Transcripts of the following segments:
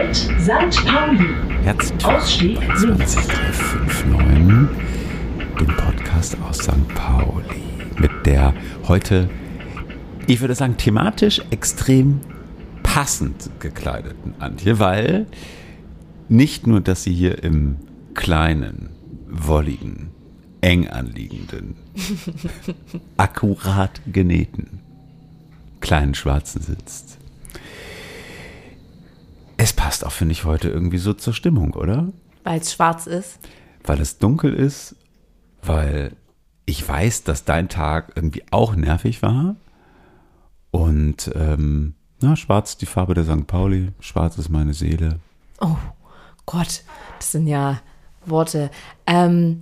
Halt St. Pauli. Herzlich Ausstieg links. 20359, dem Podcast aus St. Pauli. Mit der heute, ich würde sagen, thematisch extrem passend gekleideten Antje, weil nicht nur, dass sie hier im kleinen, wolligen, eng anliegenden, akkurat genähten, kleinen Schwarzen sitzt. Es passt auch, finde ich, heute irgendwie so zur Stimmung, oder? Weil es schwarz ist. Weil es dunkel ist, weil ich weiß, dass dein Tag irgendwie auch nervig war. Und ähm, na, schwarz die Farbe der St. Pauli, schwarz ist meine Seele. Oh Gott, das sind ja Worte. Ähm,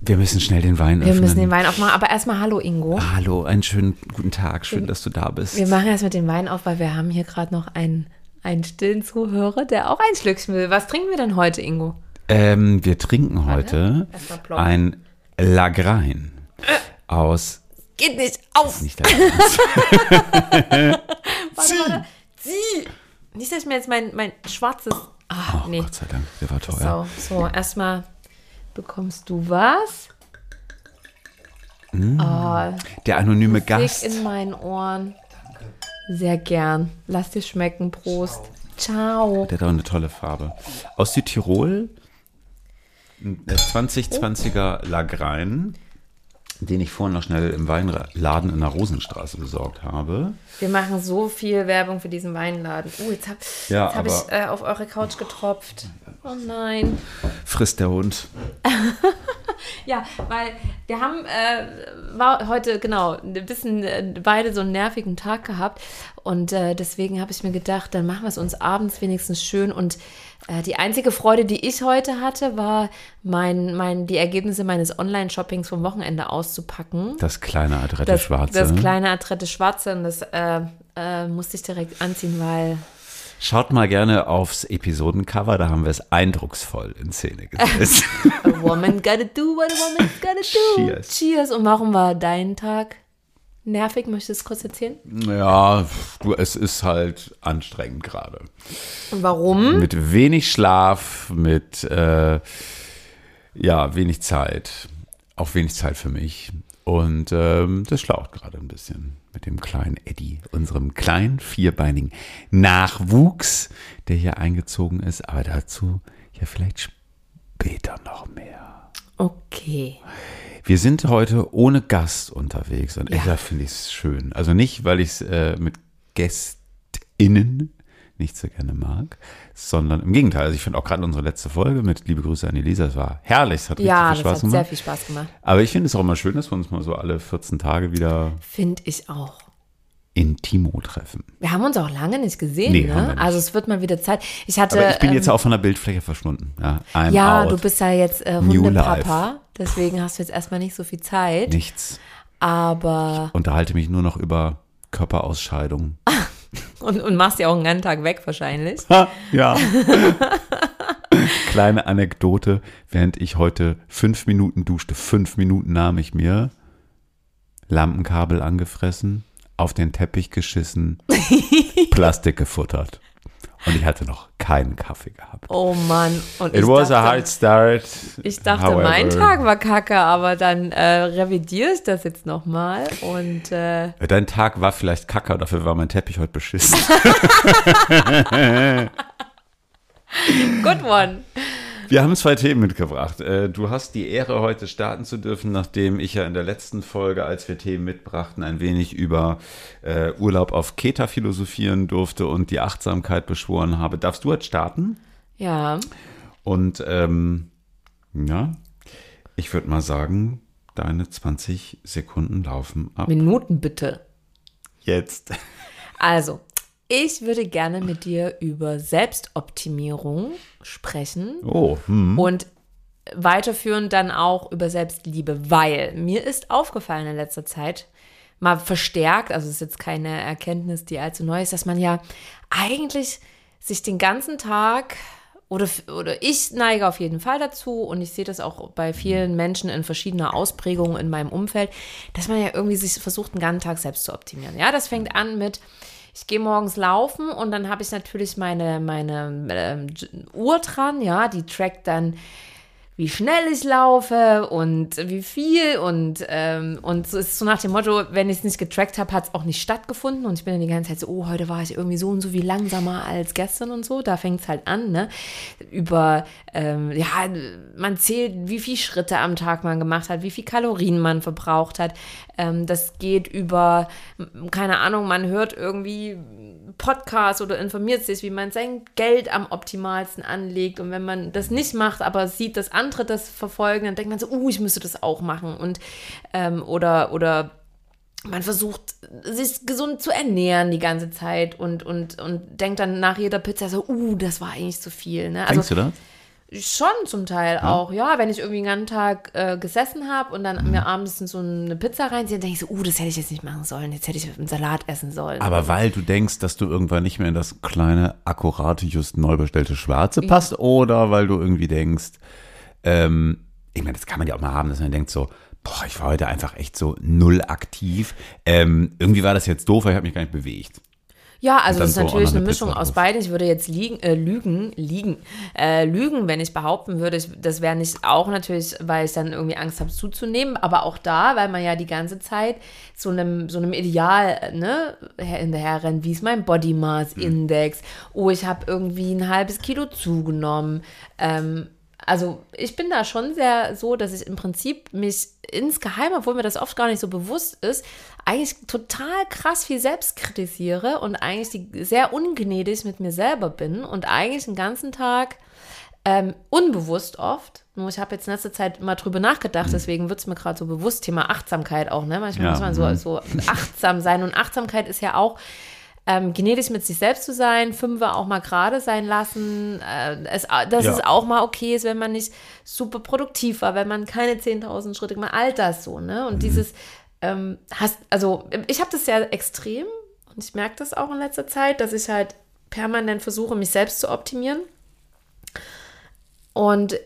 Wir müssen schnell den Wein wir öffnen. müssen den Wein aufmachen. Aber erstmal Hallo Ingo. Hallo, einen schönen guten Tag, schön, dass du da bist. Wir machen erst mit dem Wein auf, weil wir haben hier gerade noch einen, einen stillen Zuhörer, der auch ein Schlückchen will. Was trinken wir denn heute, Ingo? Ähm, wir trinken heute ein Lagrein aus Geht nicht auf! nicht Warte, warte. Sie! Nicht, dass ich mir jetzt mein, mein schwarzes. Ah, oh, nee. Gott sei Dank, der war teuer. So, so, erstmal bekommst du was. Ah, Der anonyme Musik Gast. in meinen Ohren. Sehr gern. Lass dir schmecken. Prost. Ciao. Der hat auch eine tolle Farbe. Aus Südtirol, ein 2020er Lagrein, den ich vorhin noch schnell im Weinladen in der Rosenstraße besorgt habe. Wir machen so viel Werbung für diesen Weinladen. Oh, jetzt habe Ja, hab ich äh, auf eure Couch getropft. Oh nein. Frisst der Hund. Ja, weil wir haben äh, war heute genau ein bisschen äh, beide so einen nervigen Tag gehabt und äh, deswegen habe ich mir gedacht, dann machen wir es uns abends wenigstens schön und äh, die einzige Freude, die ich heute hatte, war mein, mein die Ergebnisse meines Online-Shoppings vom Wochenende auszupacken. Das kleine adrette Das, Schwarze. das kleine adrette Schwarze und das äh, äh, musste ich direkt anziehen, weil Schaut mal gerne aufs Episodencover, da haben wir es eindrucksvoll in Szene gesetzt. a woman gotta do what a woman's gotta do. Cheers. Cheers. Und warum war dein Tag nervig? Möchtest du es kurz erzählen? ja, du, es ist halt anstrengend gerade. Und warum? Mit wenig Schlaf, mit äh, ja, wenig Zeit. Auch wenig Zeit für mich. Und ähm, das schlaucht gerade ein bisschen mit dem kleinen Eddie, unserem kleinen vierbeinigen Nachwuchs, der hier eingezogen ist. Aber dazu ja vielleicht später noch mehr. Okay. Wir sind heute ohne Gast unterwegs und Ja. da finde ich es schön. Also nicht, weil ich es äh, mit GästInnen nicht so gerne mag, sondern im Gegenteil. Also ich finde auch gerade unsere letzte Folge mit Liebe Grüße an Elisa, es war herrlich, es hat Ja, richtig viel das Spaß hat sehr gemacht. viel Spaß gemacht. Aber ich finde es auch immer schön, dass wir uns mal so alle 14 Tage wieder Finde ich auch. intimo treffen. Wir haben uns auch lange nicht gesehen, Nee, ne? nicht. Also es wird mal wieder Zeit. Ich hatte. Aber ich bin jetzt ähm, auch von der Bildfläche verschwunden. Ja, Ja, du bist ja jetzt äh, Hundepapa. Deswegen hast du jetzt erstmal nicht so viel Zeit. nichts. Aber. Unterhalte mich nur noch über Körperausscheidung. Und, und machst ja auch einen ganzen Tag weg wahrscheinlich. Ha, ja. Kleine Anekdote, während ich heute fünf Minuten duschte, fünf Minuten nahm ich mir Lampenkabel angefressen, auf den Teppich geschissen, Plastik gefuttert. Und ich hatte noch keinen Kaffee gehabt. Oh Mann. Und It was dachte, a hard start. Ich dachte, however. mein Tag war kacke, aber dann äh, revidiere ich das jetzt nochmal und äh, Dein Tag war vielleicht kacke, dafür war mein Teppich heute beschissen. good one. Wir haben zwei Themen mitgebracht. Äh, Du hast die Ehre, heute starten zu dürfen, nachdem ich ja in der letzten Folge, als wir Themen mitbrachten, ein wenig über äh, Urlaub auf Keta philosophieren durfte und die Achtsamkeit beschworen habe. Darfst du jetzt starten? Ja, Und ähm, ja, ich würde mal sagen, deine 20 Sekunden laufen ab Minuten bitte. jetzt. Also, ich würde gerne mit dir über Selbstoptimierung sprechen Oh, hm. und weiterführend dann auch über Selbstliebe, weil mir ist aufgefallen in letzter Zeit, mal verstärkt, also es ist jetzt keine Erkenntnis, die allzu neu ist, dass man ja eigentlich sich den ganzen Tag oder, oder ich neige auf jeden Fall dazu und ich sehe das auch bei vielen Menschen in verschiedener Ausprägung in meinem Umfeld, dass man ja irgendwie sich versucht, den ganzen Tag selbst zu optimieren. Ja, das fängt an mit, ich gehe morgens laufen und dann habe ich natürlich meine, meine ähm, Uhr dran, ja, die trackt dann wie schnell ich laufe und wie viel und, ähm, und so ist so nach dem Motto, wenn ich es nicht getrackt habe, hat es auch nicht stattgefunden und ich bin dann die ganze Zeit so, oh, heute war ich irgendwie so und so wie langsamer als gestern und so, da fängt es halt an, ne, über, ähm, ja, man zählt, wie viele Schritte am Tag man gemacht hat, wie viel Kalorien man verbraucht hat, ähm, das geht über, keine Ahnung, man hört irgendwie Podcast oder informiert sich, wie man sein Geld am optimalsten anlegt. Und wenn man das nicht macht, aber sieht, dass andere das verfolgen, dann denkt man so, uh, ich müsste das auch machen. Und ähm, oder, oder man versucht, sich gesund zu ernähren die ganze Zeit und, und, und denkt dann nach jeder Pizza so, uh, das war eigentlich zu viel. Ne? Also, Denkst du das? Schon zum Teil ja. auch, ja. Wenn ich irgendwie einen ganzen Tag äh, gesessen habe und dann mhm. mir abends so eine Pizza reinziehe, dann denke ich so, uh, das hätte ich jetzt nicht machen sollen. Jetzt hätte ich einen Salat essen sollen. Aber weil du denkst, dass du irgendwann nicht mehr in das kleine, akkurate, just neu bestellte Schwarze passt, ja. oder weil du irgendwie denkst, ähm, ich meine, das kann man ja auch mal haben, dass man denkt so, boah, ich war heute einfach echt so null aktiv. Ähm, irgendwie war das jetzt doof, weil ich habe mich gar nicht bewegt. Ja, also das ist natürlich eine, eine Mischung aus beiden. Ich würde jetzt liegen, äh, lügen, liegen, äh, lügen, wenn ich behaupten würde, ich, das wäre nicht auch natürlich, weil ich dann irgendwie Angst habe zuzunehmen, aber auch da, weil man ja die ganze Zeit so einem, so einem Ideal ne, hinterher rennt, wie ist mein Body Mass. Index, mhm. oh, ich habe irgendwie ein halbes Kilo zugenommen. Ähm, also ich bin da schon sehr so, dass ich im Prinzip mich insgeheim, obwohl mir das oft gar nicht so bewusst ist, eigentlich total krass viel selbst kritisiere und eigentlich sehr ungnädig mit mir selber bin und eigentlich den ganzen Tag ähm, unbewusst oft. Nur ich habe jetzt in letzter Zeit mal drüber nachgedacht, deswegen wird es mir gerade so bewusst, Thema Achtsamkeit auch, ne? Manchmal ja, muss man so, mhm. so achtsam sein und Achtsamkeit ist ja auch ähm, gnädig mit sich selbst zu sein, Fünfe auch mal gerade sein lassen, äh, es, dass ja. es auch mal okay ist, wenn man nicht super produktiv war, wenn man keine 10.000 Schritte gemacht all das so, ne? Und mhm. dieses, ähm, hast, also ich habe das ja extrem und ich merke das auch in letzter Zeit, dass ich halt permanent versuche, mich selbst zu optimieren. Und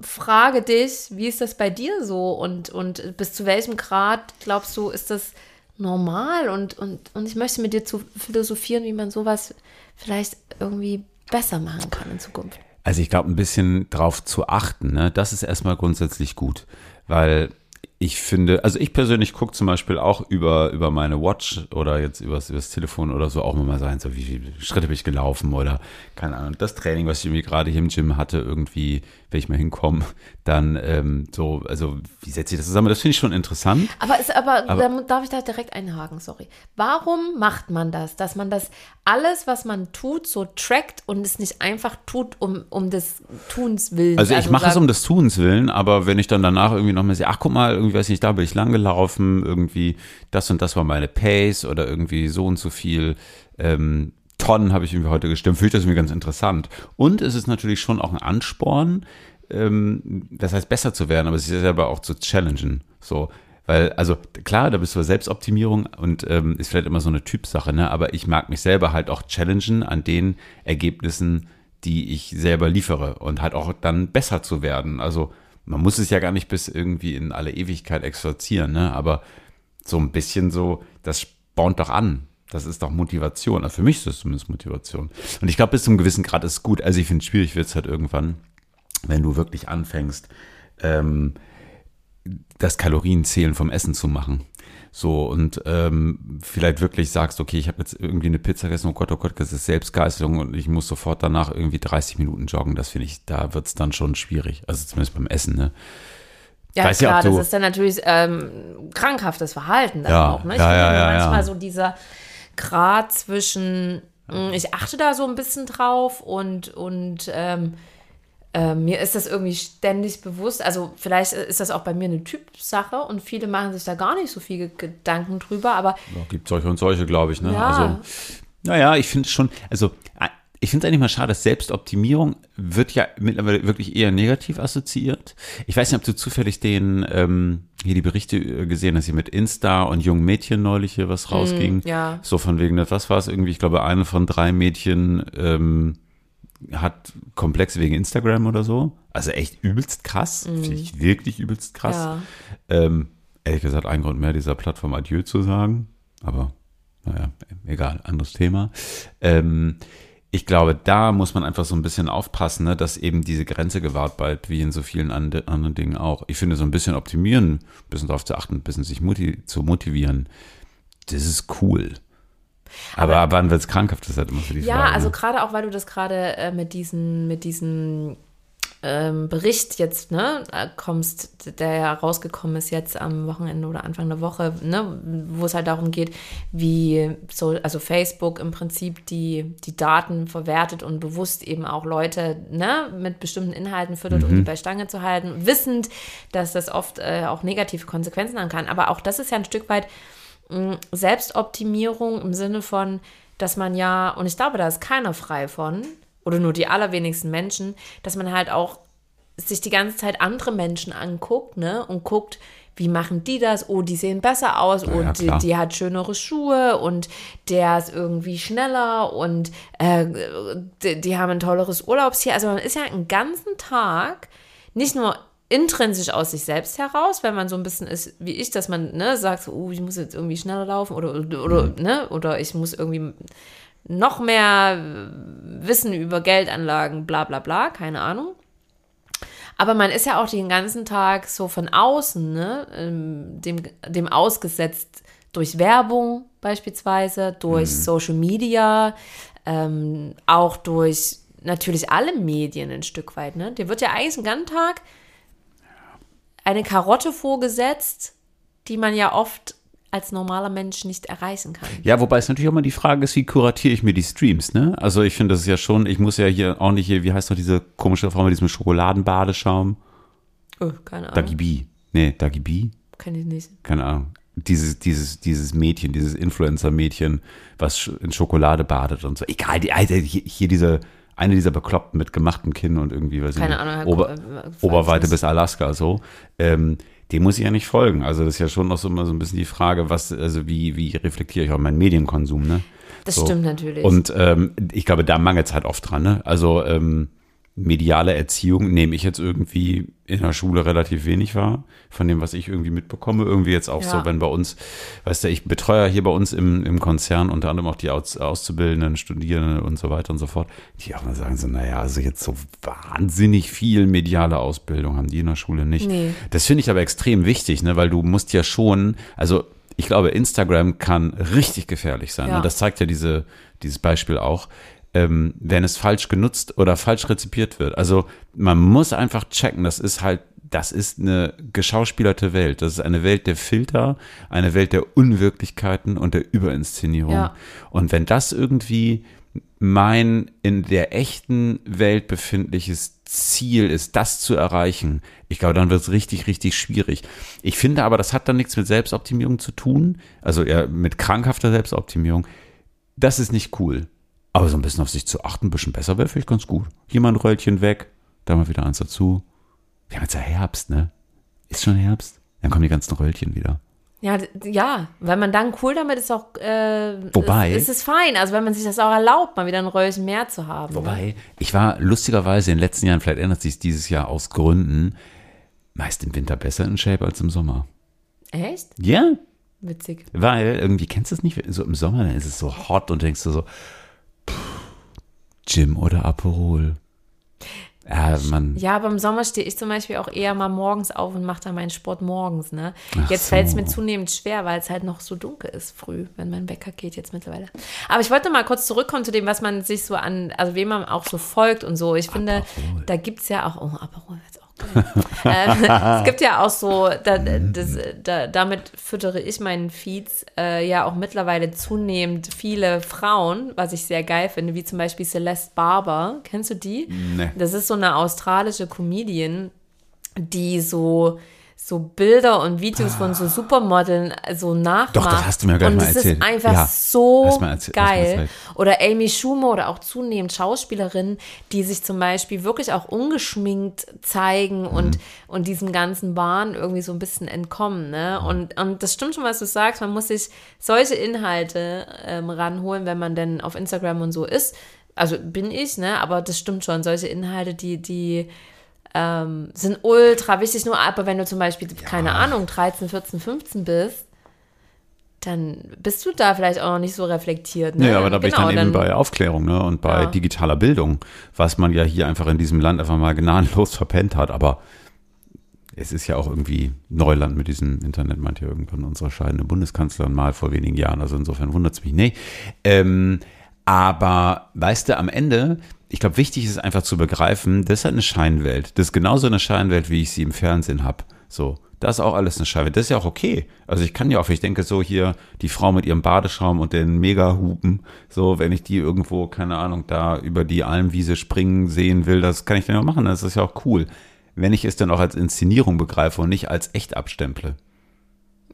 frage dich, wie ist das bei dir so und, und bis zu welchem Grad glaubst du, ist das normal und, und, und ich möchte mit dir zu philosophieren, wie man sowas vielleicht irgendwie besser machen kann in Zukunft. Also ich glaube, ein bisschen drauf zu achten, ne? das ist erstmal grundsätzlich gut, weil ich finde, also ich persönlich gucke zum Beispiel auch über, über meine Watch oder jetzt übers, übers Telefon oder so auch mal sein, so wie viele Schritte bin ich gelaufen oder keine Ahnung, das Training, was ich irgendwie gerade hier im Gym hatte, irgendwie, wenn ich mal hinkomme, dann ähm, so, also wie setze ich das zusammen? Das finde ich schon interessant. Aber, ist, aber, aber da darf ich da direkt einhaken, sorry. Warum macht man das, dass man das alles, was man tut, so trackt und es nicht einfach tut, um, um des Tuns willen? Also ich also mache es um des Tuns willen, aber wenn ich dann danach irgendwie nochmal sehe, ach guck mal, irgendwie weiß nicht, da bin ich lang gelaufen, irgendwie das und das war meine Pace oder irgendwie so und so viel ähm, Tonnen habe ich irgendwie heute gestimmt, fühlt das mir ganz interessant. Und es ist natürlich schon auch ein Ansporn, ähm, das heißt besser zu werden, aber sich selber auch zu challengen. So, weil, also klar, da bist du Selbstoptimierung und ähm, ist vielleicht immer so eine Typsache, ne? Aber ich mag mich selber halt auch challengen an den Ergebnissen, die ich selber liefere und halt auch dann besser zu werden. Also man muss es ja gar nicht bis irgendwie in alle Ewigkeit exorzieren, ne? Aber so ein bisschen so, das spornt doch an. Das ist doch Motivation. Also für mich ist das zumindest Motivation. Und ich glaube, bis zu einem gewissen Grad ist es gut. Also ich finde, schwierig wird es halt irgendwann, wenn du wirklich anfängst, ähm, das Kalorienzählen vom Essen zu machen. So, und ähm, vielleicht wirklich sagst, okay, ich habe jetzt irgendwie eine Pizza gegessen, oh Gott, oh Gott, das ist Selbstgeißelung und ich muss sofort danach irgendwie 30 Minuten joggen. Das finde ich, da wird es dann schon schwierig. Also zumindest beim Essen, ne? Ja, Weiß klar, ja, das ist dann natürlich ähm, krankhaftes Verhalten dann ja, auch. Ne? Ich ja, finde ja, manchmal so dieser Grad zwischen, mm, ich achte da so ein bisschen drauf und, und ähm, äh, mir ist das irgendwie ständig bewusst. Also vielleicht ist das auch bei mir eine Typsache und viele machen sich da gar nicht so viele Gedanken drüber, aber. Ja, gibt solche und solche, glaube ich. Ne? Ja. Also, naja, ich finde es schon, also ich finde es eigentlich mal schade, dass Selbstoptimierung wird ja mittlerweile wirklich eher negativ assoziiert. Ich weiß nicht, ob du zufällig den, ähm, hier die Berichte äh, gesehen hast, hier mit Insta und jungen Mädchen neulich hier was hm, rausging. Mm, ja. So von wegen, was war es irgendwie? Ich glaube, eine von drei Mädchen ähm, hat Komplexe wegen Instagram oder so. Also echt übelst krass. Mhm. Finde ich wirklich übelst krass. Ja. Ähm, ehrlich gesagt, ein Grund mehr, dieser Plattform Adieu zu sagen. Aber naja, egal, anderes Thema. Ähm, ich glaube, da muss man einfach so ein bisschen aufpassen, ne, dass eben diese Grenze gewahrt bleibt, wie in so vielen and anderen Dingen auch. Ich finde, so ein bisschen optimieren, ein bisschen darauf zu achten, ein bisschen sich motiv zu motivieren, das ist cool. Aber, Aber wann wird es krankhaft, das halt immer für die ja, Frage. Also ne? gerade auch, weil du das gerade äh, mit diesen, mit diesen ähm, Bericht jetzt, ne, kommst, der ja rausgekommen ist jetzt am Wochenende oder Anfang der Woche, ne, wo es halt darum geht, wie so, also Facebook im Prinzip die, die Daten verwertet und bewusst eben auch Leute, ne, mit bestimmten Inhalten füttert, mhm. um die bei Stange zu halten, wissend, dass das oft äh, auch negative Konsequenzen haben kann. Aber auch das ist ja ein Stück weit Selbstoptimierung im Sinne von, dass man ja, und ich glaube, da ist keiner frei von, oder nur die allerwenigsten Menschen, dass man halt auch sich die ganze Zeit andere Menschen anguckt, ne? Und guckt, wie machen die das? Oh, die sehen besser aus ja, und ja, die, die, hat schönere Schuhe und der ist irgendwie schneller und äh, die, die, haben ein tolleres Urlaubsziel. Also man ist ja einen ganzen Tag nicht nur intrinsisch aus sich selbst heraus, wenn man so ein bisschen ist wie ich, dass man ne, sagt, so, oh, ich muss jetzt irgendwie schneller laufen oder, oder, oder, mhm. ne, oder ich muss irgendwie noch mehr Wissen über Geldanlagen, bla bla bla, keine Ahnung. Aber man ist ja auch den ganzen Tag so von außen, ne, ähm, dem, dem ausgesetzt durch Werbung beispielsweise, durch mhm. Social Media, ähm, auch durch natürlich alle Medien ein Stück weit. Ne? Dir wird ja eigentlich den ganzen Tag eine Karotte vorgesetzt, die man ja oft als normaler Mensch nicht erreichen kann. Ja, wobei es natürlich auch mal die Frage ist, wie kuratiere ich mir die Streams, ne? Also ich finde, das ist ja schon, ich muss ja hier auch nicht hier, wie heißt noch diese komische Frau mit diesem Schokoladenbadeschaum? Oh, keine Ahnung. Dagi B. Nee, Dagi B? Kenn ich nicht. Keine Ahnung. Dieses, dieses, dieses Mädchen, dieses Influencer-Mädchen, was in Schokolade badet und so. Egal, die, hier diese, eine dieser Bekloppten mit gemachtem Kinn und irgendwie, weiß Keine ich nicht, Ahnung, Ober, Oberweite bis Alaska, so. Ähm, dem muss ich ja nicht folgen. Also das ist ja schon noch so immer so ein bisschen die Frage, was, also wie, wie reflektiere ich auch meinen Medienkonsum, ne? Das so. stimmt natürlich. Und ähm, ich glaube, da mangelt es halt oft dran, ne? Also ähm, mediale Erziehung nehme ich jetzt irgendwie in der Schule relativ wenig wahr, von dem, was ich irgendwie mitbekomme. Irgendwie jetzt auch ja. so, wenn bei uns, weißt du, ich betreue hier bei uns im, im Konzern unter anderem auch die Aus, Auszubildenden, Studierenden und so weiter und so fort, die auch mal sagen so, naja, also jetzt so wahnsinnig viel mediale Ausbildung haben die in der Schule nicht. Nee. Das finde ich aber extrem wichtig, ne, weil du musst ja schon, also ich glaube, Instagram kann richtig gefährlich sein. Ja. Und das zeigt ja diese, dieses Beispiel auch ähm, wenn es falsch genutzt oder falsch rezipiert wird. Also man muss einfach checken, das ist halt, das ist eine geschauspielerte Welt. Das ist eine Welt der Filter, eine Welt der Unwirklichkeiten und der Überinszenierung. Ja. Und wenn das irgendwie mein in der echten Welt befindliches Ziel ist, das zu erreichen, ich glaube, dann wird es richtig, richtig schwierig. Ich finde aber, das hat dann nichts mit Selbstoptimierung zu tun, also eher mit krankhafter Selbstoptimierung. Das ist nicht cool. Aber so ein bisschen auf sich zu achten, ein bisschen besser wäre vielleicht ganz gut. Hier mal ein Röllchen weg, da mal wieder eins dazu. Wir haben jetzt ja Herbst, ne? Ist schon Herbst? Dann kommen die ganzen Röllchen wieder. Ja, ja, weil man dann cool damit ist auch. Äh, Wobei. Ist, ist es fein. Also, wenn man sich das auch erlaubt, mal wieder ein Röllchen mehr zu haben. Wobei, ich war lustigerweise in den letzten Jahren, vielleicht ändert sich es dieses Jahr aus Gründen, meist im Winter besser in Shape als im Sommer. Echt? Ja. Witzig. Weil irgendwie kennst du es nicht, so im Sommer, dann ist es so hot und denkst du so, Gym oder Aperol. Ja, man. ja, aber im Sommer stehe ich zum Beispiel auch eher mal morgens auf und mache dann meinen Sport morgens. Ne? Jetzt so. fällt es mir zunehmend schwer, weil es halt noch so dunkel ist früh, wenn mein Wecker geht jetzt mittlerweile. Aber ich wollte mal kurz zurückkommen zu dem, was man sich so an, also wem man auch so folgt und so. Ich finde, Aperol. da gibt es ja auch, oh, Aperol jetzt auch es gibt ja auch so, da, das, da, damit füttere ich meinen Feeds äh, ja auch mittlerweile zunehmend viele Frauen, was ich sehr geil finde, wie zum Beispiel Celeste Barber. Kennst du die? Nee. Das ist so eine australische Comedian, die so so Bilder und Videos von so Supermodeln so nachmacht. Doch, das hast du mir gerade mal erzählt. Und das ist einfach ja, so geil. Oder Amy Schumer oder auch zunehmend Schauspielerinnen, die sich zum Beispiel wirklich auch ungeschminkt zeigen mhm. und, und diesem ganzen Wahn irgendwie so ein bisschen entkommen. Ne? Mhm. Und, und das stimmt schon, was du sagst. Man muss sich solche Inhalte ähm, ranholen, wenn man denn auf Instagram und so ist. Also bin ich, ne? Aber das stimmt schon. Solche Inhalte, die, die ähm, sind ultra wichtig. Nur aber wenn du zum Beispiel, ja. keine Ahnung, 13, 14, 15 bist, dann bist du da vielleicht auch noch nicht so reflektiert. Ne? Nee, aber da bin ich dann Genau, eben bei Aufklärung ne? und bei Ja. digitaler Bildung, was man ja hier einfach in diesem Land einfach mal gnadenlos verpennt hat. Aber es ist ja auch irgendwie Neuland mit diesem Internet, meint ja irgendwann unsere scheidende Bundeskanzlerin mal vor wenigen Jahren. Also insofern wundert es mich. Nee. Ähm, aber weißt du, am Ende, ich glaube, wichtig ist einfach zu begreifen, das ist halt eine Scheinwelt. Das ist genauso eine Scheinwelt, wie ich sie im Fernsehen habe. So, das ist auch alles eine Scheinwelt. Das ist ja auch okay. Also ich kann ja auch, ich denke so hier, die Frau mit ihrem Badeschaum und den Megahupen, so, wenn ich die irgendwo, keine Ahnung, da über die Almwiese springen sehen will, das kann ich dann auch machen. Das ist ja auch cool. Wenn ich es dann auch als Inszenierung begreife und nicht als echt abstemple.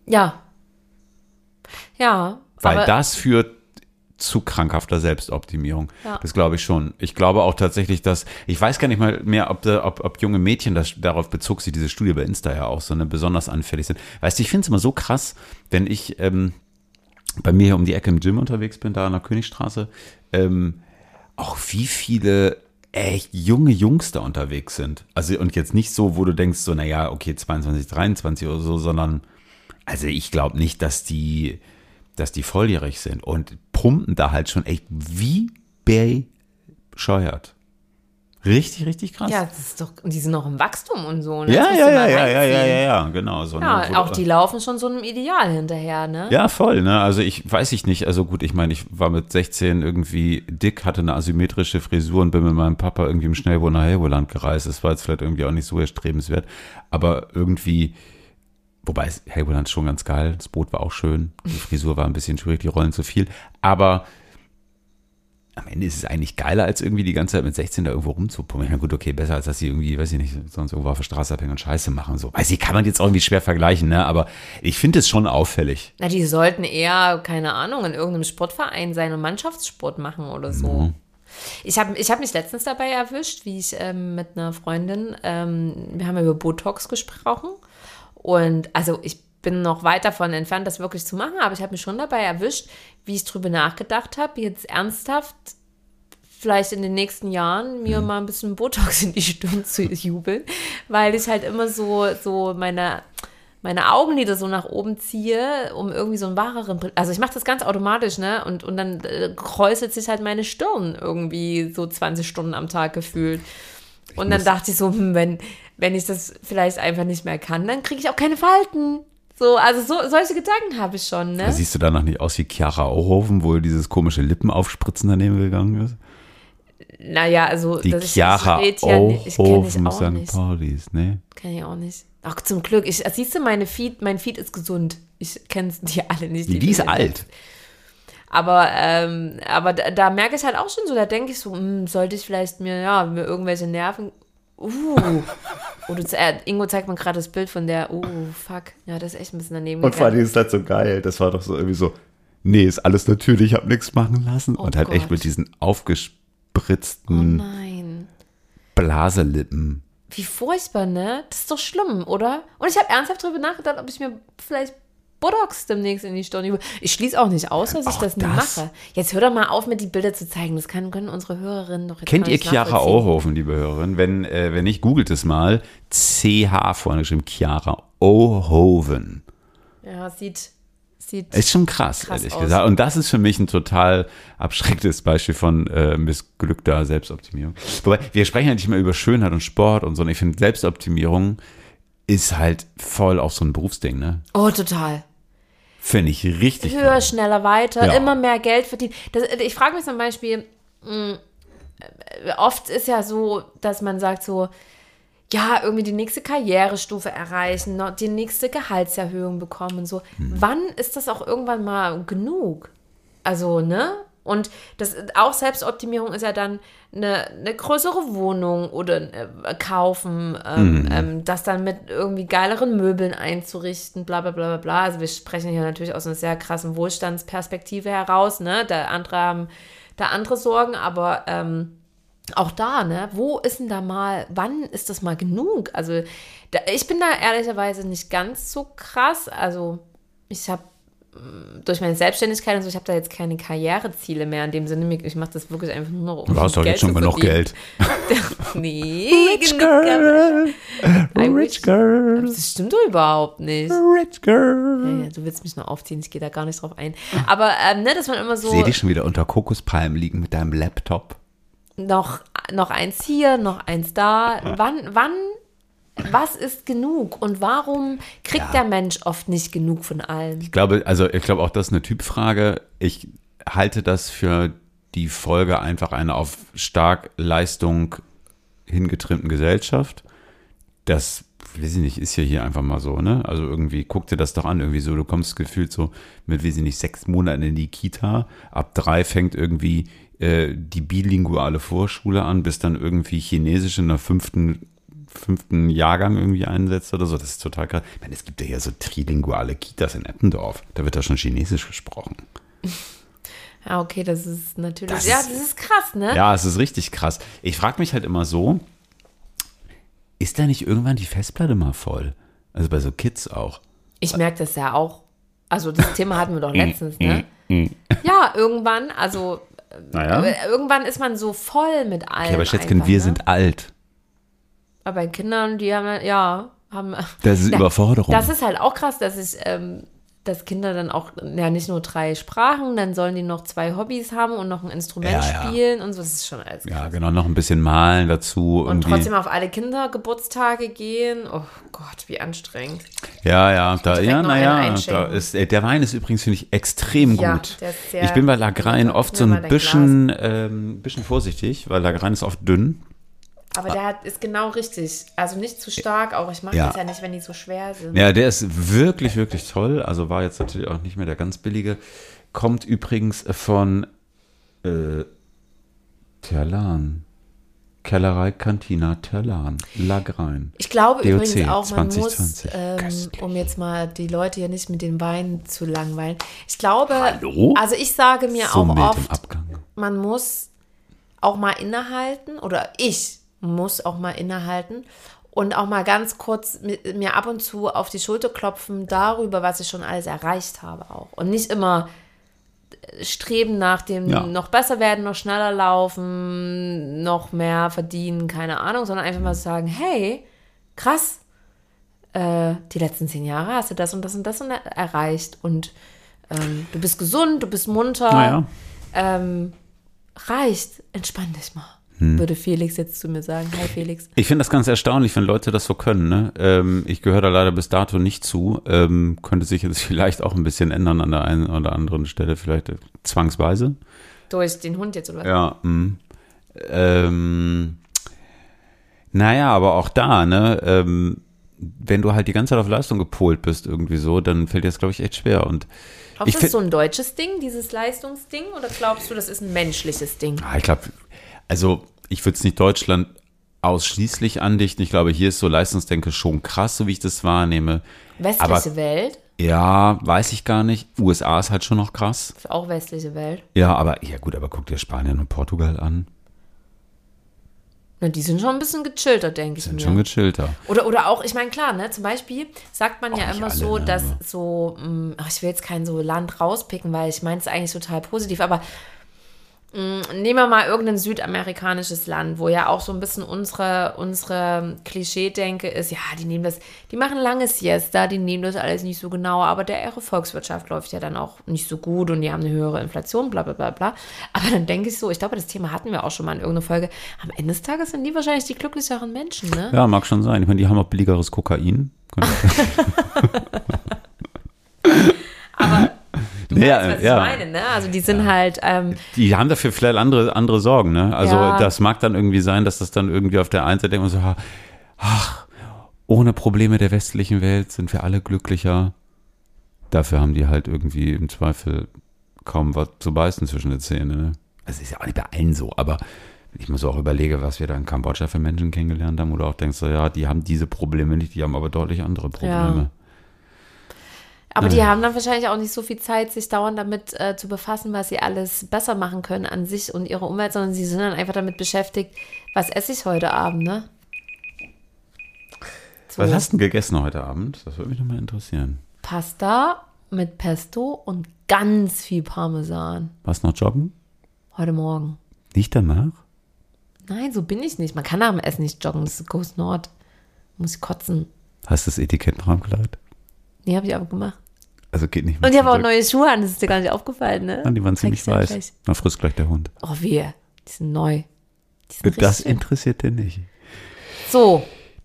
Ja. Ja. Weil das führt zu krankhafter Selbstoptimierung. Ja. Das glaube ich schon. Ich glaube auch tatsächlich, dass, ich weiß gar nicht mal mehr, ob, da- ob, ob junge Mädchen, das, darauf bezog sich diese Studie bei Insta ja auch, so eine besonders anfällig sind. Weißt du, ich finde es immer so krass, wenn ich ähm, bei mir hier um die Ecke im Gym unterwegs bin, da an der Königstraße, ähm, auch wie viele echt junge Jungs da unterwegs sind. Also und jetzt nicht so, wo du denkst, so, naja, okay, 22, 23 oder so, sondern also ich glaube nicht, dass die, dass die volljährig sind und pumpen da halt schon echt wie bescheuert. Richtig, richtig krass. ja, das ist doch, und die sind noch im Wachstum und so. Ne? ja, ja, ja, ja, ja, ja, ja, ja, genau. So, Ja, wo- auch die laufen schon so einem Ideal hinterher, ne? Ja, voll, ne? Also ich weiß ich nicht, also gut, ich meine, ich war mit 16 irgendwie dick, hatte eine asymmetrische Frisur und bin mit meinem Papa irgendwie im Schnellboot nach Helgoland gereist. Das war jetzt vielleicht irgendwie auch nicht so erstrebenswert, aber irgendwie, wobei es- Helgoland ist schon ganz geil, das Boot war auch schön, die Frisur war ein bisschen schwierig, die Rollen zu viel, aber am Ende ist es eigentlich geiler, als irgendwie die ganze Zeit mit 16 da irgendwo rumzupummeln. Ja gut, okay, besser als dass sie irgendwie, weiß ich nicht, sonst irgendwo auf der Straße abhängen und Scheiße machen. So. Weiß ich, kann man jetzt auch irgendwie schwer vergleichen, ne? Aber ich finde es schon auffällig. Na, die sollten eher, keine Ahnung, in irgendeinem Sportverein sein und Mannschaftssport machen oder so. Mhm. Ich habe ich hab mich letztens dabei erwischt, wie ich ähm, mit einer Freundin, ähm, wir haben über Botox gesprochen. Und also ich bin noch weit davon entfernt, das wirklich zu machen, aber ich habe mich schon dabei erwischt, wie ich drüber nachgedacht habe, jetzt ernsthaft vielleicht in den nächsten Jahren mir mal ein bisschen Botox in die Stirn zu jubeln, weil ich halt immer so, so meine, meine Augenlider so nach oben ziehe, um irgendwie so einen wahreren, also ich mache das ganz automatisch, ne, und, und dann äh, kräuselt sich halt meine Stirn irgendwie so 20 Stunden am Tag gefühlt. Und dann dachte ich so, hm, wenn, wenn ich das vielleicht einfach nicht mehr kann, dann kriege ich auch keine Falten. So, also so, solche Gedanken habe ich schon, ne? Siehst du danach nicht aus wie Chiara Auhofen, wo dieses komische Lippenaufspritzen daneben gegangen ist? Naja, also Die ich- Chiara red ja nicht, ich kenne dich auch St. nicht. Paulis, ne? Kenne ich auch nicht. Ach, zum Glück. Ich, siehst du, meine Feed, mein Feed ist gesund. Ich kenne die alle nicht. Die, die ist alt. Aber, ähm, aber da, da merke ich halt auch schon so, da denke ich so, hm, sollte ich vielleicht mir, ja, mir irgendwelche Nerven. Uh. Oder äh, Ingo zeigt mir gerade das Bild von der, uh, fuck. Ja, das ist echt ein bisschen daneben Und vor allem ist das so geil. Das war doch so irgendwie so, nee, ist alles natürlich, ich hab nichts machen lassen. Oh und halt echt Gott. mit diesen Oh aufgespritzten nein. Blaselippen. Wie furchtbar, ne? Das ist doch schlimm, oder? Und ich habe ernsthaft darüber nachgedacht, ob ich mir vielleicht Botox demnächst in die Stirn. Ich schließe auch nicht aus, dass ich Auch das das? mache. Jetzt hör doch mal auf, mir die Bilder zu zeigen. Das kann, können unsere Hörerinnen doch jetzt Kennt ihr Chiara. Auhofen, liebe Hörerin? Wenn, äh, wenn nicht, googelt es mal. CH vorne geschrieben, Chiara Auhoven. Ja, sieht, sieht Ist schon krass, Krass ehrlich aus. gesagt. Und das ist für mich ein total abschrecktes Beispiel von äh, missglückter Selbstoptimierung. Wobei, wir sprechen ja nicht immer über Schönheit und Sport und so. Und ich finde, Selbstoptimierung ist halt voll auch so ein Berufsding, ne? Oh, total. Finde ich richtig Höher, geil. schneller, weiter, Ja. immer mehr Geld verdienen. Das, ich frage mich zum Beispiel, mh, äh, oft ist ja so, dass man sagt so, ja, irgendwie die nächste Karrierestufe erreichen, die nächste Gehaltserhöhung bekommen und so. Hm. Wann ist das auch irgendwann mal genug? Also, ne? Und das auch Selbstoptimierung ist ja dann eine, eine größere Wohnung oder äh, kaufen, ähm, ähm, das dann mit irgendwie geileren Möbeln einzurichten, bla bla bla bla bla. Also wir sprechen hier natürlich aus einer sehr krassen Wohlstandsperspektive heraus, ne? Da andere haben da andere Sorgen, aber ähm, auch da, ne, wo ist denn da mal, wann ist das mal genug? Also, da, ich bin da ehrlicherweise nicht ganz so krass. Also, ich habe durch meine Selbstständigkeit und so, ich habe da jetzt keine Karriereziele mehr in dem Sinne. Ich mache das wirklich einfach nur noch, um Du hast doch jetzt schon genug. Geld. nee, Rich girl, rich girl, Das stimmt doch überhaupt nicht. rich girl. Ja, ja, du willst mich nur aufziehen, ich gehe da gar nicht drauf ein. Aber ähm, ne, dass man immer so Sehe dich schon wieder unter Kokospalmen liegen mit deinem Laptop. noch, noch eins hier, noch eins da. Wann, wann, was ist genug? Und warum kriegt Ja. der Mensch oft nicht genug von allem? Ich glaube, also ich glaube auch das ist eine Typfrage. Ich halte das für die Folge einfach einer auf stark Leistung hingetrimmten Gesellschaft. Das, weiß ich nicht, ist ja hier einfach mal so, ne? Also irgendwie, guck dir das doch an, irgendwie so, du kommst gefühlt so mit, weiß ich nicht, sechs Monaten in die Kita, ab drei fängt irgendwie äh, die bilinguale Vorschule an, bis dann irgendwie Chinesisch in der fünften fünften Jahrgang irgendwie einsetzt oder so. Das ist total krass. Ich meine, es gibt ja hier so trilinguale Kitas in Eppendorf. Da wird da schon Chinesisch gesprochen. Ja, okay, das ist natürlich. Das ja, das ist krass, ne? Ja, es ist richtig krass. Ich frage mich halt immer so, ist da nicht irgendwann die Festplatte mal voll? Also bei so Kids auch. Ich merke das ja auch. Also das Thema hatten wir doch Mm, letztens, ne? Ja, irgendwann, also Naja. äh, irgendwann ist man so voll mit allem. Okay, aber Schätzchen, einfach, wir ne? sind alt. Aber bei Kindern, die haben ja, ja, haben. Das ist Ja, Überforderung. Das ist halt auch krass, dass ich, ähm, dass Kinder dann auch, ja, nicht nur drei Sprachen, dann sollen die noch zwei Hobbys haben und noch ein Instrument Ja, ja. spielen und so. Das ist schon alles ja, krass. genau, noch ein bisschen malen dazu. Und irgendwie. trotzdem auf alle Kindergeburtstage gehen. Oh Gott, wie anstrengend. Ja, ja, da, ja, naja, da ist, äh, der Wein ist übrigens, finde ich, extrem Ja, gut. ich bin bei Lagrein oft so ein bisschen, ähm, bisschen vorsichtig, weil Lagrein ist oft dünn. Aber der ist genau richtig. Also nicht zu stark auch. Ich mag Ja. das ja nicht, wenn die so schwer sind. Ja, der ist wirklich, wirklich toll. Also war jetzt natürlich auch nicht mehr der ganz billige. Kommt übrigens von äh, Terlan. Kellerei Cantina Terlan. Lagrein. Ich glaube DOC übrigens auch, man 2020. muss, ähm, um jetzt mal die Leute hier nicht mit den Weinen zu langweilen. Ich glaube, Hallo? also ich sage mir So auch oft, man muss auch mal innehalten oder ich muss auch mal innehalten und auch mal ganz kurz mit, mir ab und zu auf die Schulter klopfen darüber, was ich schon alles erreicht habe auch. Und nicht immer äh, streben nach dem Ja. noch besser werden, noch schneller laufen, noch mehr verdienen, keine Ahnung, sondern einfach mal sagen, hey, krass, äh, die letzten zehn Jahre hast du das und das und das und erreicht und ähm, du bist gesund, du bist munter Naja. ähm, reicht, entspann dich mal. Hm. Würde Felix jetzt zu mir sagen. Hi Felix. Ich finde das ganz erstaunlich, wenn Leute das so können. Ne? Ähm, ich gehöre da leider bis dato nicht zu. Ähm, könnte sich jetzt vielleicht auch ein bisschen ändern an der einen oder anderen Stelle, vielleicht äh, zwangsweise. Durch den Hund jetzt oder was? Ja, mh. ähm, naja, aber auch da, ne, ähm, wenn du halt die ganze Zeit auf Leistung gepolt bist, irgendwie so, dann fällt dir das, glaube ich, echt schwer. Und Glaubst du, das ist so ein deutsches Ding, dieses Leistungsding? Oder glaubst du, das ist ein menschliches Ding? ah, ich glaube, also ich würde es nicht Deutschland ausschließlich andichten. Ich glaube, hier ist so Leistungsdenke schon krass, so wie ich das wahrnehme. Westliche Aber- Welt? Ja, weiß ich gar nicht. USA ist halt schon noch krass. Ist auch westliche Welt. Ja, aber, ja gut, aber guck dir Spanien und Portugal an. Na, die sind schon ein bisschen gechillter, denke ich Sind mir. schon gechillter. Oder, oder auch, ich meine, klar, ne, zum Beispiel sagt man ja nicht immer alle, so, ne, dass so, mh, ach, ich will jetzt kein so Land rauspicken, weil ich meine es eigentlich total positiv, aber nehmen wir mal irgendein südamerikanisches Land, wo ja auch so ein bisschen unsere, unsere Klischee-Denke ist, ja, die nehmen das, die machen lange Siesta, die nehmen das alles nicht so genau, aber der ihre Volkswirtschaft läuft ja dann auch nicht so gut und die haben eine höhere Inflation, bla bla bla bla. Aber dann denke ich so, ich glaube, das Thema hatten wir auch schon mal in irgendeiner Folge, am Ende des Tages sind die wahrscheinlich die glücklicheren Menschen, ne? Ja, mag schon sein. Ich meine, die haben auch billigeres Kokain. Du Ja, weißt, was ich ja. meine, ne? Also die sind halt, ähm, Die haben dafür vielleicht andere, andere Sorgen, ne? Also Ja. das mag dann irgendwie sein, dass das dann irgendwie auf der einen Seite denkt man so, ach, ohne Probleme der westlichen Welt sind wir alle glücklicher. Dafür haben die halt irgendwie im Zweifel kaum was zu beißen zwischen den Zähnen, ne? Das ist ja auch nicht bei allen so, aber ich so auch überlege, was wir da in Kambodscha für Menschen kennengelernt haben, oder auch denkst ja, die haben diese Probleme nicht, die haben aber deutlich andere Probleme. Aber die haben dann wahrscheinlich auch nicht so viel Zeit, sich dauernd damit äh, zu befassen, was sie alles besser machen können an sich und ihre Umwelt, sondern sie sind dann einfach damit beschäftigt, was esse ich heute Abend, ne? So, Was hast du denn gegessen heute Abend? Das würde mich nochmal interessieren. Pasta mit Pesto und ganz viel Parmesan. Was noch joggen? Heute Morgen. Nicht danach? Nein, so bin ich nicht. Man kann nach dem Essen nicht joggen. Das ist Ghost Nord. Muss ich kotzen. Hast du das Etikett noch am Kleid? Nee, habe ich aber gemacht. Also geht nicht mehr. Und ich habe auch neue Schuhe an. Das ist dir gar nicht aufgefallen, ne? Ah, die waren ziemlich weiß. gleich. Na, frisst gleich der Hund. Oh, wehe. Die sind neu. Die sind Das richtig- interessiert den nicht. So,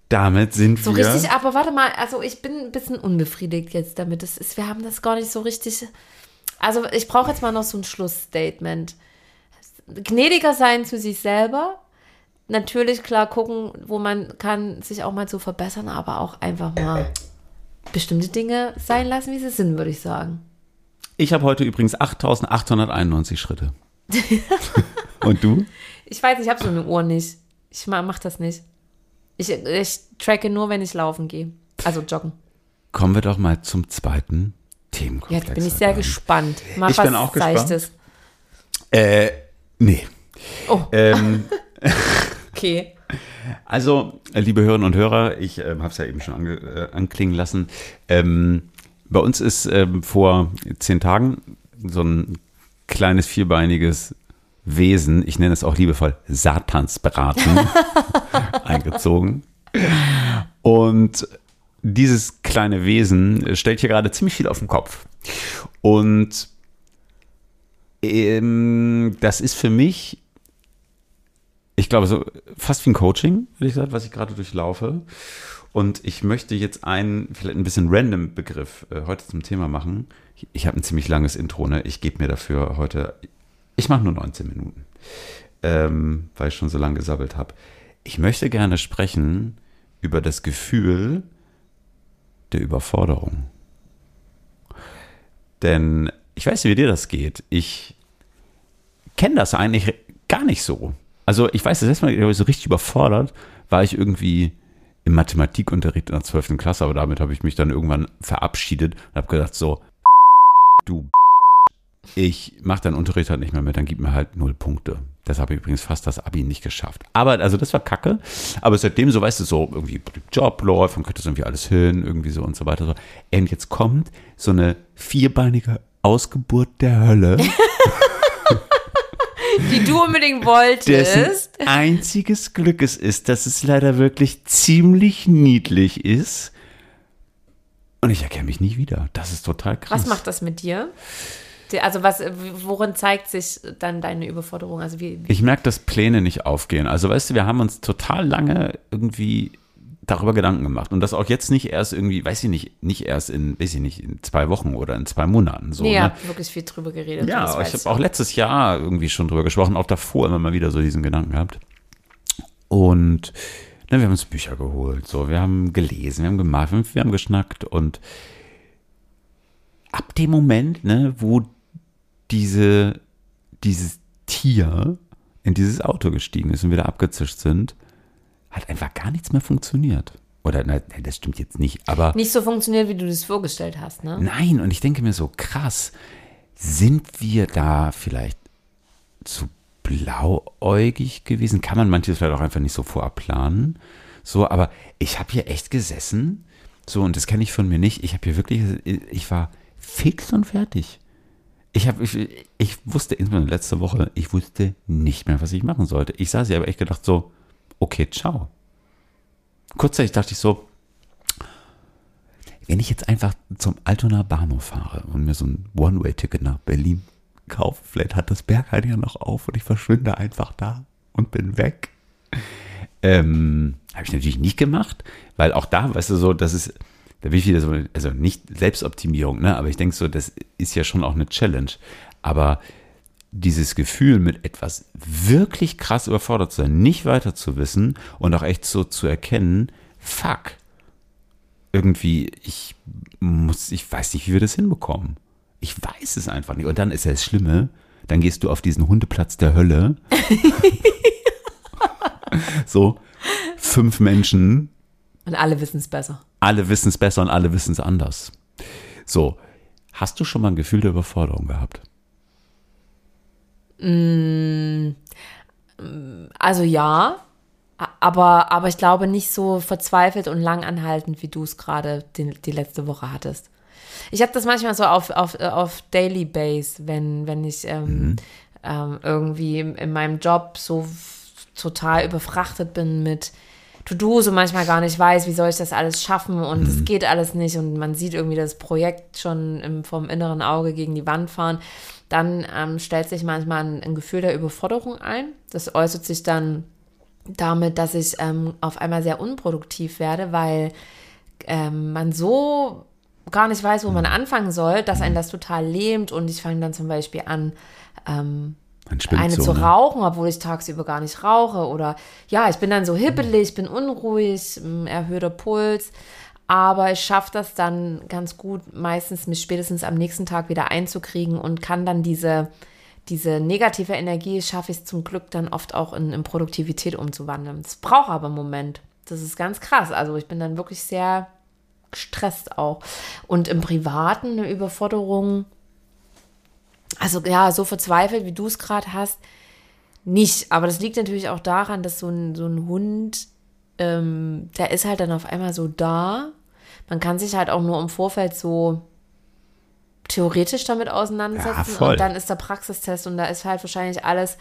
Damit sind so wir. richtig. Aber warte mal. Also, ich bin ein bisschen unbefriedigt jetzt damit. Das ist, wir haben das gar nicht so richtig. Also, ich brauche jetzt mal noch so ein Schlussstatement. Gnädiger sein zu sich selber. Natürlich, klar, gucken, wo man kann, sich auch mal zu verbessern, aber auch einfach mal bestimmte Dinge sein lassen, wie sie sind, würde ich sagen. Ich habe heute übrigens 8891 Schritte. Und du? Ich weiß, ich habe so eine Uhr nicht. Ich ma- mach das nicht. Ich, ich tracke nur, wenn ich laufen gehe. Also joggen. Kommen wir doch mal zum zweiten Themenkomplex. Jetzt bin ich sehr gespannt. Mach Ich bin auch gespannt. Seichtes. Äh, nee. Oh. Ähm, Okay. Also, äh, liebe Hörerinnen und Hörer, ich ähm, habe es ja eben schon ange, äh, anklingen lassen. Ähm, bei uns ist ähm, vor zehn Tagen so ein kleines vierbeiniges Wesen, ich nenne es auch liebevoll Satansbraten, eingezogen. Und dieses kleine Wesen stellt hier gerade ziemlich viel auf den Kopf. Und ähm, das ist für mich ich glaube, so fast wie ein Coaching, würde ich sagen, was ich gerade durchlaufe. Und ich möchte jetzt einen, vielleicht ein bisschen random Begriff äh, heute zum Thema machen. Ich, ich habe ein ziemlich langes Intro, ne? Ich gebe mir dafür heute, ich mache nur 19 Minuten, ähm, weil ich schon so lange gesabbelt habe. Ich möchte gerne sprechen über das Gefühl der Überforderung. Denn ich weiß nicht, wie dir das geht. Ich kenne das eigentlich gar nicht so. Also ich weiß, das letzte Mal ich, so richtig überfordert war ich irgendwie im Mathematikunterricht in der 12. Klasse, aber damit habe ich mich dann irgendwann verabschiedet und habe gedacht so, du, ich mache deinen Unterricht halt nicht mehr mit, dann gib mir halt null Punkte. Das habe ich übrigens fast das Abi nicht geschafft. Aber, also das war kacke. Aber seitdem so, weißt du, so irgendwie Job läuft, man kriegt das irgendwie alles hin, irgendwie so und so weiter. So. Und jetzt kommt so eine vierbeinige Ausgeburt der Hölle. Die du unbedingt dessen wolltest. einziges Glück es ist, dass es leider wirklich ziemlich niedlich ist. Und ich erkenne mich nie wieder. Das ist total krass. Was macht das mit dir? Also was, worin zeigt sich dann deine Überforderung? Also wie, wie Ich merke, dass Pläne nicht aufgehen. Also weißt du, wir haben uns total lange irgendwie darüber Gedanken gemacht. Und das auch jetzt nicht erst irgendwie, weiß ich nicht, nicht erst in, weiß ich nicht, in zwei Wochen oder in zwei Monaten. So, ihr ne? wirklich viel drüber geredet. Ja, ich habe auch letztes Jahr irgendwie schon drüber gesprochen, auch davor immer mal wieder so diesen Gedanken gehabt. Und ne, wir haben uns Bücher geholt, so, wir haben gelesen, wir haben gemacht, wir haben- wir haben geschnackt und ab dem Moment, ne, wo diese, dieses Tier in dieses Auto gestiegen ist und wieder abgezischt sind, hat einfach gar nichts mehr funktioniert. Oder, nein, das stimmt jetzt nicht, aber. Nicht so funktioniert, wie du das vorgestellt hast, ne? Nein, und ich denke mir so, krass, sind wir da vielleicht zu blauäugig gewesen? Kann man manches vielleicht auch einfach nicht so vorab planen? So, aber ich habe hier echt gesessen, so, und das kenne ich von mir nicht. Ich habe hier wirklich, ich war fix und fertig. Ich, hab, ich, ich wusste, insbesondere letzte Woche, ich wusste nicht mehr, was ich machen sollte. Ich saß hier aber echt gedacht so, okay, ciao. Kurzzeitig dachte ich so, wenn ich jetzt einfach zum Altonaer Bahnhof fahre und mir so ein One-Way-Ticket nach Berlin kaufe, vielleicht hat das Berghain ja noch auf und ich verschwinde einfach da und bin weg. Ähm, Habe ich natürlich nicht gemacht, weil auch da, weißt du, so, das ist, da will ich wieder so, also nicht Selbstoptimierung, ne, aber ich denke so, das ist ja schon auch eine Challenge. Aber dieses Gefühl, mit etwas wirklich krass überfordert zu sein, nicht weiter zu wissen und auch echt so zu erkennen, fuck, irgendwie, ich muss, ich weiß nicht, wie wir das hinbekommen. Ich weiß es einfach nicht. Und dann ist ja das Schlimme, dann gehst du auf diesen Hundeplatz der Hölle. so, fünf Menschen, Und alle wissen es besser. alle wissen es besser und alle wissen es anders. So, hast du schon mal ein Gefühl der Überforderung gehabt? Also ja, aber, aber ich glaube nicht so verzweifelt und lang anhaltend, wie du es gerade die, die letzte Woche hattest. Ich habe das manchmal so auf, auf, auf Daily Base, wenn, wenn ich ähm, ähm, irgendwie in meinem Job so total überfrachtet bin mit To-Dos und manchmal gar nicht weiß, wie soll ich das alles schaffen und es geht alles nicht und man sieht irgendwie das Projekt schon im, vom inneren Auge gegen die Wand fahren, dann ähm, stellt sich manchmal ein, ein Gefühl der Überforderung ein. Das äußert sich dann damit, dass ich ähm, auf einmal sehr unproduktiv werde, weil ähm, man so gar nicht weiß, wo man anfangen soll, dass einen das total lähmt und ich fange dann zum Beispiel an, ähm, eine so, zu ne? rauchen, obwohl ich tagsüber gar nicht rauche oder ja, ich bin dann so hippelig, bin unruhig, erhöhter Puls, aber ich schaffe das dann ganz gut, meistens mich spätestens am nächsten Tag wieder einzukriegen und kann dann diese diese negative Energie schaffe ich es zum Glück dann oft auch in, in Produktivität umzuwandeln. Das braucht aber einen Moment. Das ist ganz krass. Also ich bin dann wirklich sehr gestresst auch. Und im Privaten eine Überforderung, also ja, so verzweifelt, wie du es gerade hast, nicht. Aber das liegt natürlich auch daran, dass so ein, so ein Hund, ähm, der ist halt dann auf einmal so da. Man kann sich halt auch nur im Vorfeld so theoretisch damit auseinandersetzen. Ja. Und dann ist der Praxistest und da ist halt wahrscheinlich alles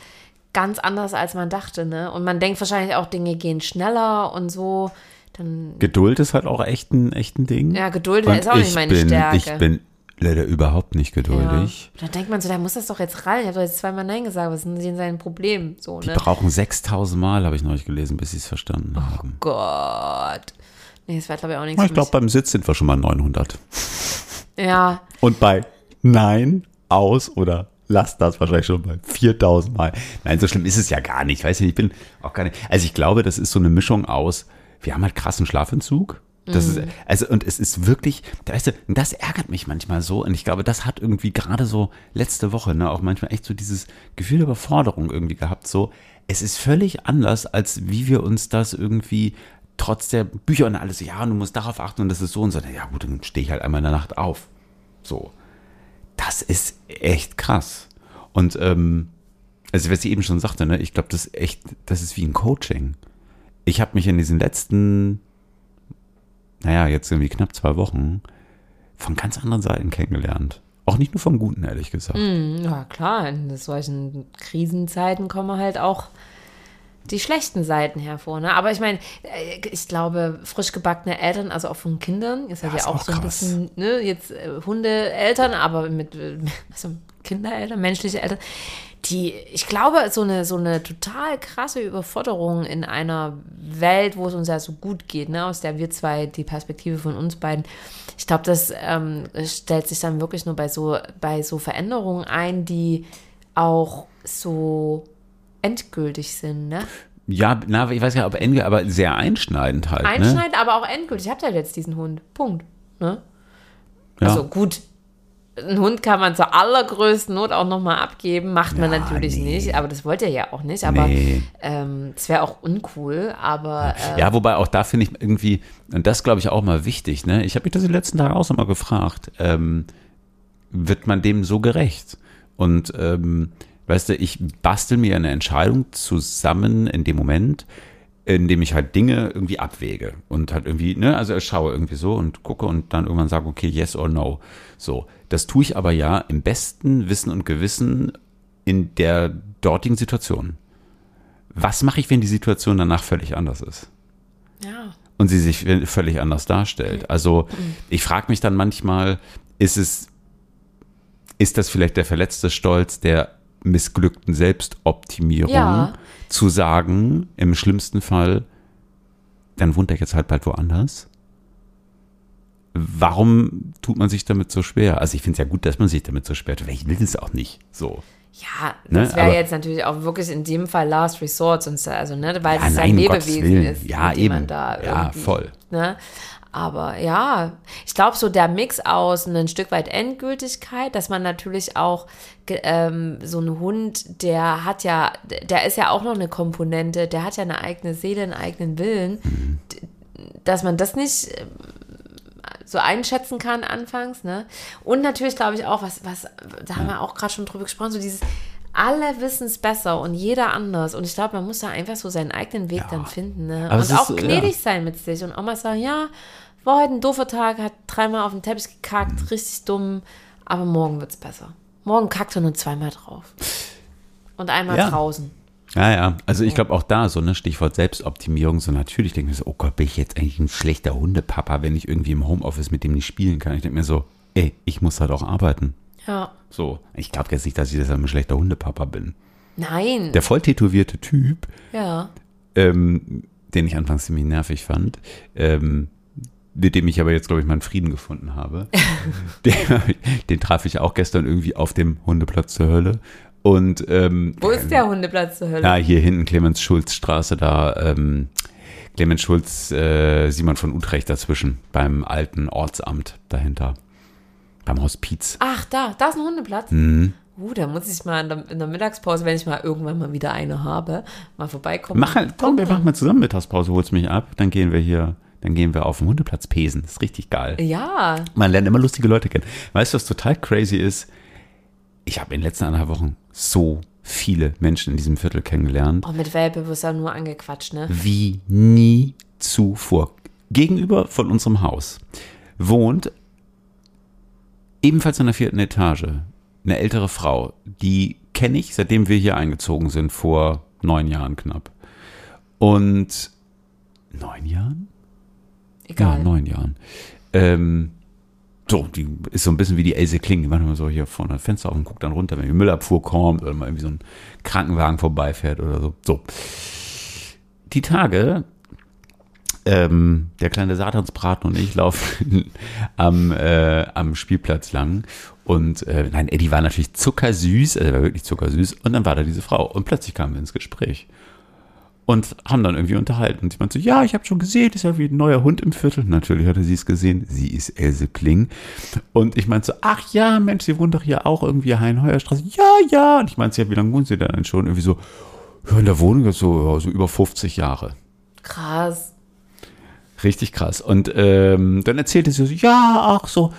ganz anders, als man dachte. Ne? Und man denkt wahrscheinlich auch, Dinge gehen schneller und so. Dann, Geduld ist halt auch echt ein, echt ein Ding. ja, Geduld Und ist auch nicht ich meine bin, Stärke. Ich bin leider überhaupt nicht ja. geduldig. Da denkt man so, da muss das doch jetzt rein. Ich habe doch jetzt zweimal Nein gesagt. Was ist denn sein Problem? So, Die ne? brauchen 6000 Mal, habe ich neulich gelesen, bis sie es verstanden haben. Gott. Nee, das wäre, glaube ich, auch nichts Ich glaube, beim Sitz sind wir schon mal 900. mich. Ja, Und bei Nein, aus oder lass das wahrscheinlich schon bei 4000 Mal. Nein, so schlimm ist es ja gar nicht. Weiß ich, ich bin auch gar nicht. Also ich glaube, das ist so eine Mischung aus, wir haben halt krassen Schlafentzug. Das ist, also, und es ist wirklich, weißt du, das ärgert mich manchmal so. Und ich glaube, das hat irgendwie gerade so letzte Woche, ne, auch manchmal echt so dieses Gefühl der Überforderung irgendwie gehabt. So, es ist völlig anders, als wie wir uns das irgendwie trotz der Bücher und alles, ja, du musst darauf achten und das ist so und so. Ja, gut, dann stehe ich halt einmal in der Nacht auf. So. Das ist echt krass. Und ähm, also was ich eben schon sagte, ne, ich glaube, das ist echt, das ist wie ein Coaching. Ich habe mich in diesen letzten, naja, jetzt irgendwie knapp zwei Wochen von ganz anderen Seiten kennengelernt. Auch nicht nur vom Guten, ehrlich gesagt. Hm, ja klar, in solchen Krisenzeiten kommen halt auch die schlechten Seiten hervor. Ne? Aber ich meine, äh, ich glaube, frisch gebackene Eltern, also auch von Kindern, ist halt Ja, ja, auch auch so ein bisschen, ne, jetzt äh, Hundeeltern, aber mit also Kindereltern, menschliche Eltern, die, ich glaube, so eine, so eine total krasse Überforderung in einer Welt, wo es uns ja so gut geht, ne, aus der wir zwei, die Perspektive von uns beiden, ich glaube, das ähm, stellt sich dann wirklich nur bei so, bei so Veränderungen ein, die auch so endgültig sind, ne? Ja, na, ich weiß nicht, ob Ende, aber sehr einschneidend halt. Ne? Einschneidend, aber auch endgültig. Ich habe ja jetzt diesen Hund. Punkt. Ne? Ja. Also gut, einen Hund kann man zur allergrößten Not auch nochmal abgeben. Macht man Ja, natürlich nee. nicht, aber das wollt ihr ja auch nicht. Aber Nee. ähm, es wäre auch uncool, aber äh, Ja, wobei auch da finde ich irgendwie, und das glaube ich auch mal wichtig, ne? Ich habe mich das die letzten Tage auch so mal gefragt, ähm, wird man dem so gerecht? Und ähm, weißt du, ich bastel mir eine Entscheidung zusammen in dem Moment, in dem ich halt Dinge irgendwie abwäge und halt irgendwie, ne, also ich schaue irgendwie so und gucke und dann irgendwann sage, okay, yes or no. So, das tue ich aber ja im besten Wissen und Gewissen in der dortigen Situation. Was mache ich, wenn die Situation danach völlig anders ist? ja. und sie sich völlig anders darstellt. Also ich frage mich dann manchmal, ist es, ist das vielleicht der verletzte Stolz der missglückten Selbstoptimierung, Ja. zu sagen, im schlimmsten Fall, dann wohnt er jetzt halt bald woanders? Warum tut man sich damit so schwer? Also ich finde es ja gut, dass man sich damit so schwer tut, weil ich will es auch nicht so. Ja, Ne, das wäre jetzt natürlich auch wirklich in dem Fall Last Resort, sonst, also, ne, weil Ja, es nein, ein Lebewesen ist. Ja, dem man eben. Da Ja, voll. Ne? Aber ja, ich glaube, so der Mix aus ein Stück weit Endgültigkeit, dass man natürlich auch ähm, so ein Hund, der hat ja, der ist ja auch noch eine Komponente, der hat ja eine eigene Seele, einen eigenen Willen, Mhm. dass man das nicht ähm, so einschätzen kann anfangs, ne? Und natürlich glaube ich auch, was, was, da haben wir auch gerade schon drüber gesprochen, so dieses, alle wissen es besser und jeder anders. Und ich glaube, man muss da einfach so seinen eigenen Weg dann finden, ne? Und ist auch so, gnädig ja. sein mit sich und auch mal sagen, ja, war heute ein doofer Tag, hat dreimal auf den Teppich gekackt, richtig dumm, aber morgen wird's besser. Morgen kackt er nur zweimal drauf. Und einmal Ja. draußen. Ja, ja. Also ich glaube auch da so, ne, Stichwort Selbstoptimierung, so natürlich denke ich mir so, oh Gott, bin ich jetzt eigentlich ein schlechter Hundepapa, wenn ich irgendwie im Homeoffice mit dem nicht spielen kann. Ich denke mir so, ey, ich muss halt auch arbeiten. Ja. So, ich glaube jetzt nicht, dass ich deshalb ein schlechter Hundepapa bin. Nein. Der voll tätowierte Typ, ja. ähm, den ich anfangs ziemlich nervig fand, ähm, mit dem ich aber jetzt, glaube ich, meinen Frieden gefunden habe. den, den traf ich auch gestern irgendwie auf dem Hundeplatz zur Hölle. Und ähm, Wo ist der Hundeplatz zur Hölle? ja, hier hinten Clemens-Schulz-Straße, da ähm, Clemens Schulz, äh, Simon von Utrecht dazwischen, beim alten Ortsamt dahinter. Beim Hospiz. Ach, da, da ist ein Hundeplatz. Mhm. Uh, da muss ich mal in der, in der Mittagspause, wenn ich mal irgendwann mal wieder eine habe, mal vorbeikommen. Mach halt, komm, wir machen mal zusammen Mittagspause, holst mich ab, dann gehen wir hier, dann gehen wir auf den Hundeplatz pesen. Das ist richtig geil. Ja, Man lernt immer lustige Leute kennen. Weißt du, was total crazy ist? Ich habe in den letzten anderthalb Wochen so viele Menschen in diesem Viertel kennengelernt. auch mit Welpe wirst du ja nur angequatscht, ne? wie nie zuvor. Gegenüber von unserem Haus wohnt ebenfalls in der vierten Etage eine ältere Frau. Die kenne ich, seitdem wir hier eingezogen sind, vor neun Jahren knapp. Und neun Jahren? Egal. Ja, neun Jahren. Ähm, so, die ist so ein bisschen wie die Else Kling. Die macht immer so hier vorne das Fenster auf und guckt dann runter, wenn die Müllabfuhr kommt oder mal irgendwie so ein Krankenwagen vorbeifährt oder so. So. Die Tage, ähm, der kleine Satansbraten und ich laufen am, äh, am Spielplatz lang. Und äh, nein, Eddie war natürlich zuckersüß, also er war wirklich zuckersüß. Und dann war da diese Frau. Und plötzlich kamen wir ins Gespräch und haben dann irgendwie unterhalten. Und sie meinte so, ja, ich habe schon gesehen, ist ja wie ein neuer Hund im Viertel. Natürlich hatte sie es gesehen. Sie ist Else Kling. Und ich meinte so, ach ja, Mensch, sie wohnt doch hier auch irgendwie Heinheuerstraße. Ja, ja. Und ich meinte, ja, wie lange wohnt sie denn schon? Irgendwie so, ja, in der Wohnung so, so über 50 Jahre. Krass. Richtig krass. Und ähm, dann erzählte sie so, ja, ach so,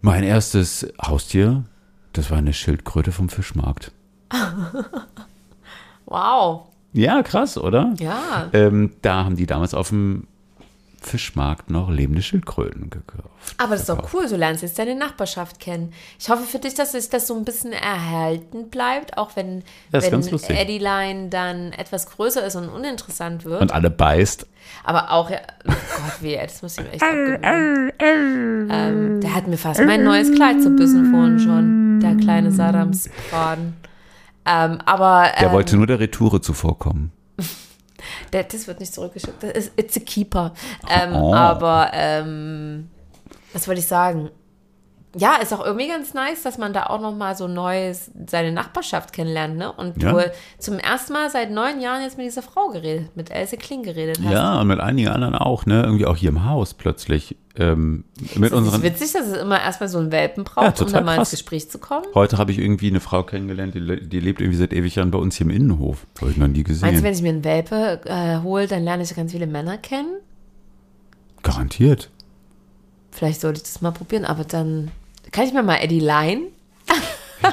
mein erstes Haustier, das war eine Schildkröte vom Fischmarkt. Wow. Ja, krass, oder? Ja. Ähm, da haben die damals auf dem Fischmarkt noch lebende Schildkröten gekauft. Aber das ist doch cool, du lernst jetzt deine Nachbarschaft kennen. Ich hoffe für dich, dass sich das so ein bisschen erhalten bleibt, auch wenn, wenn ganz lustig. Eddie Line dann etwas größer ist und uninteressant wird. Und alle beißt. Aber auch, ja, oh Gott, weh, das muss ich ihm echt abgewöhnen. ähm, der hat mir fast mein neues Kleid zerbissen vorhin schon, der kleine Sadamsbraten. Ähm, aber Der ähm, wollte nur der Retoure zuvorkommen. Der, das wird nicht zurückgeschickt. Das ist It's a Keeper. Ähm, Oh. Aber ähm, was wollte ich sagen? Ja, ist auch irgendwie ganz nice, dass man da auch noch mal so neues seine Nachbarschaft kennenlernt, ne? Und Ja. du zum ersten Mal seit neun Jahren jetzt mit dieser Frau geredet, mit Else Kling geredet hast. Ja, und mit einigen anderen auch, ne? Irgendwie auch hier im Haus plötzlich. Ähm, mit ist unseren. witzig, dass es immer erstmal so einen Welpen braucht, Ja, um dann mal ins krass. Gespräch zu kommen. Heute habe ich irgendwie eine Frau kennengelernt, die, die lebt irgendwie seit ewig Jahren bei uns hier im Innenhof. Habe ich noch nie gesehen. Meinst du, wenn ich mir einen Welpe äh, hole, dann lerne ich ganz viele Männer kennen? Garantiert. Vielleicht sollte ich das mal probieren, aber dann kann ich mir mal Eddie leihen.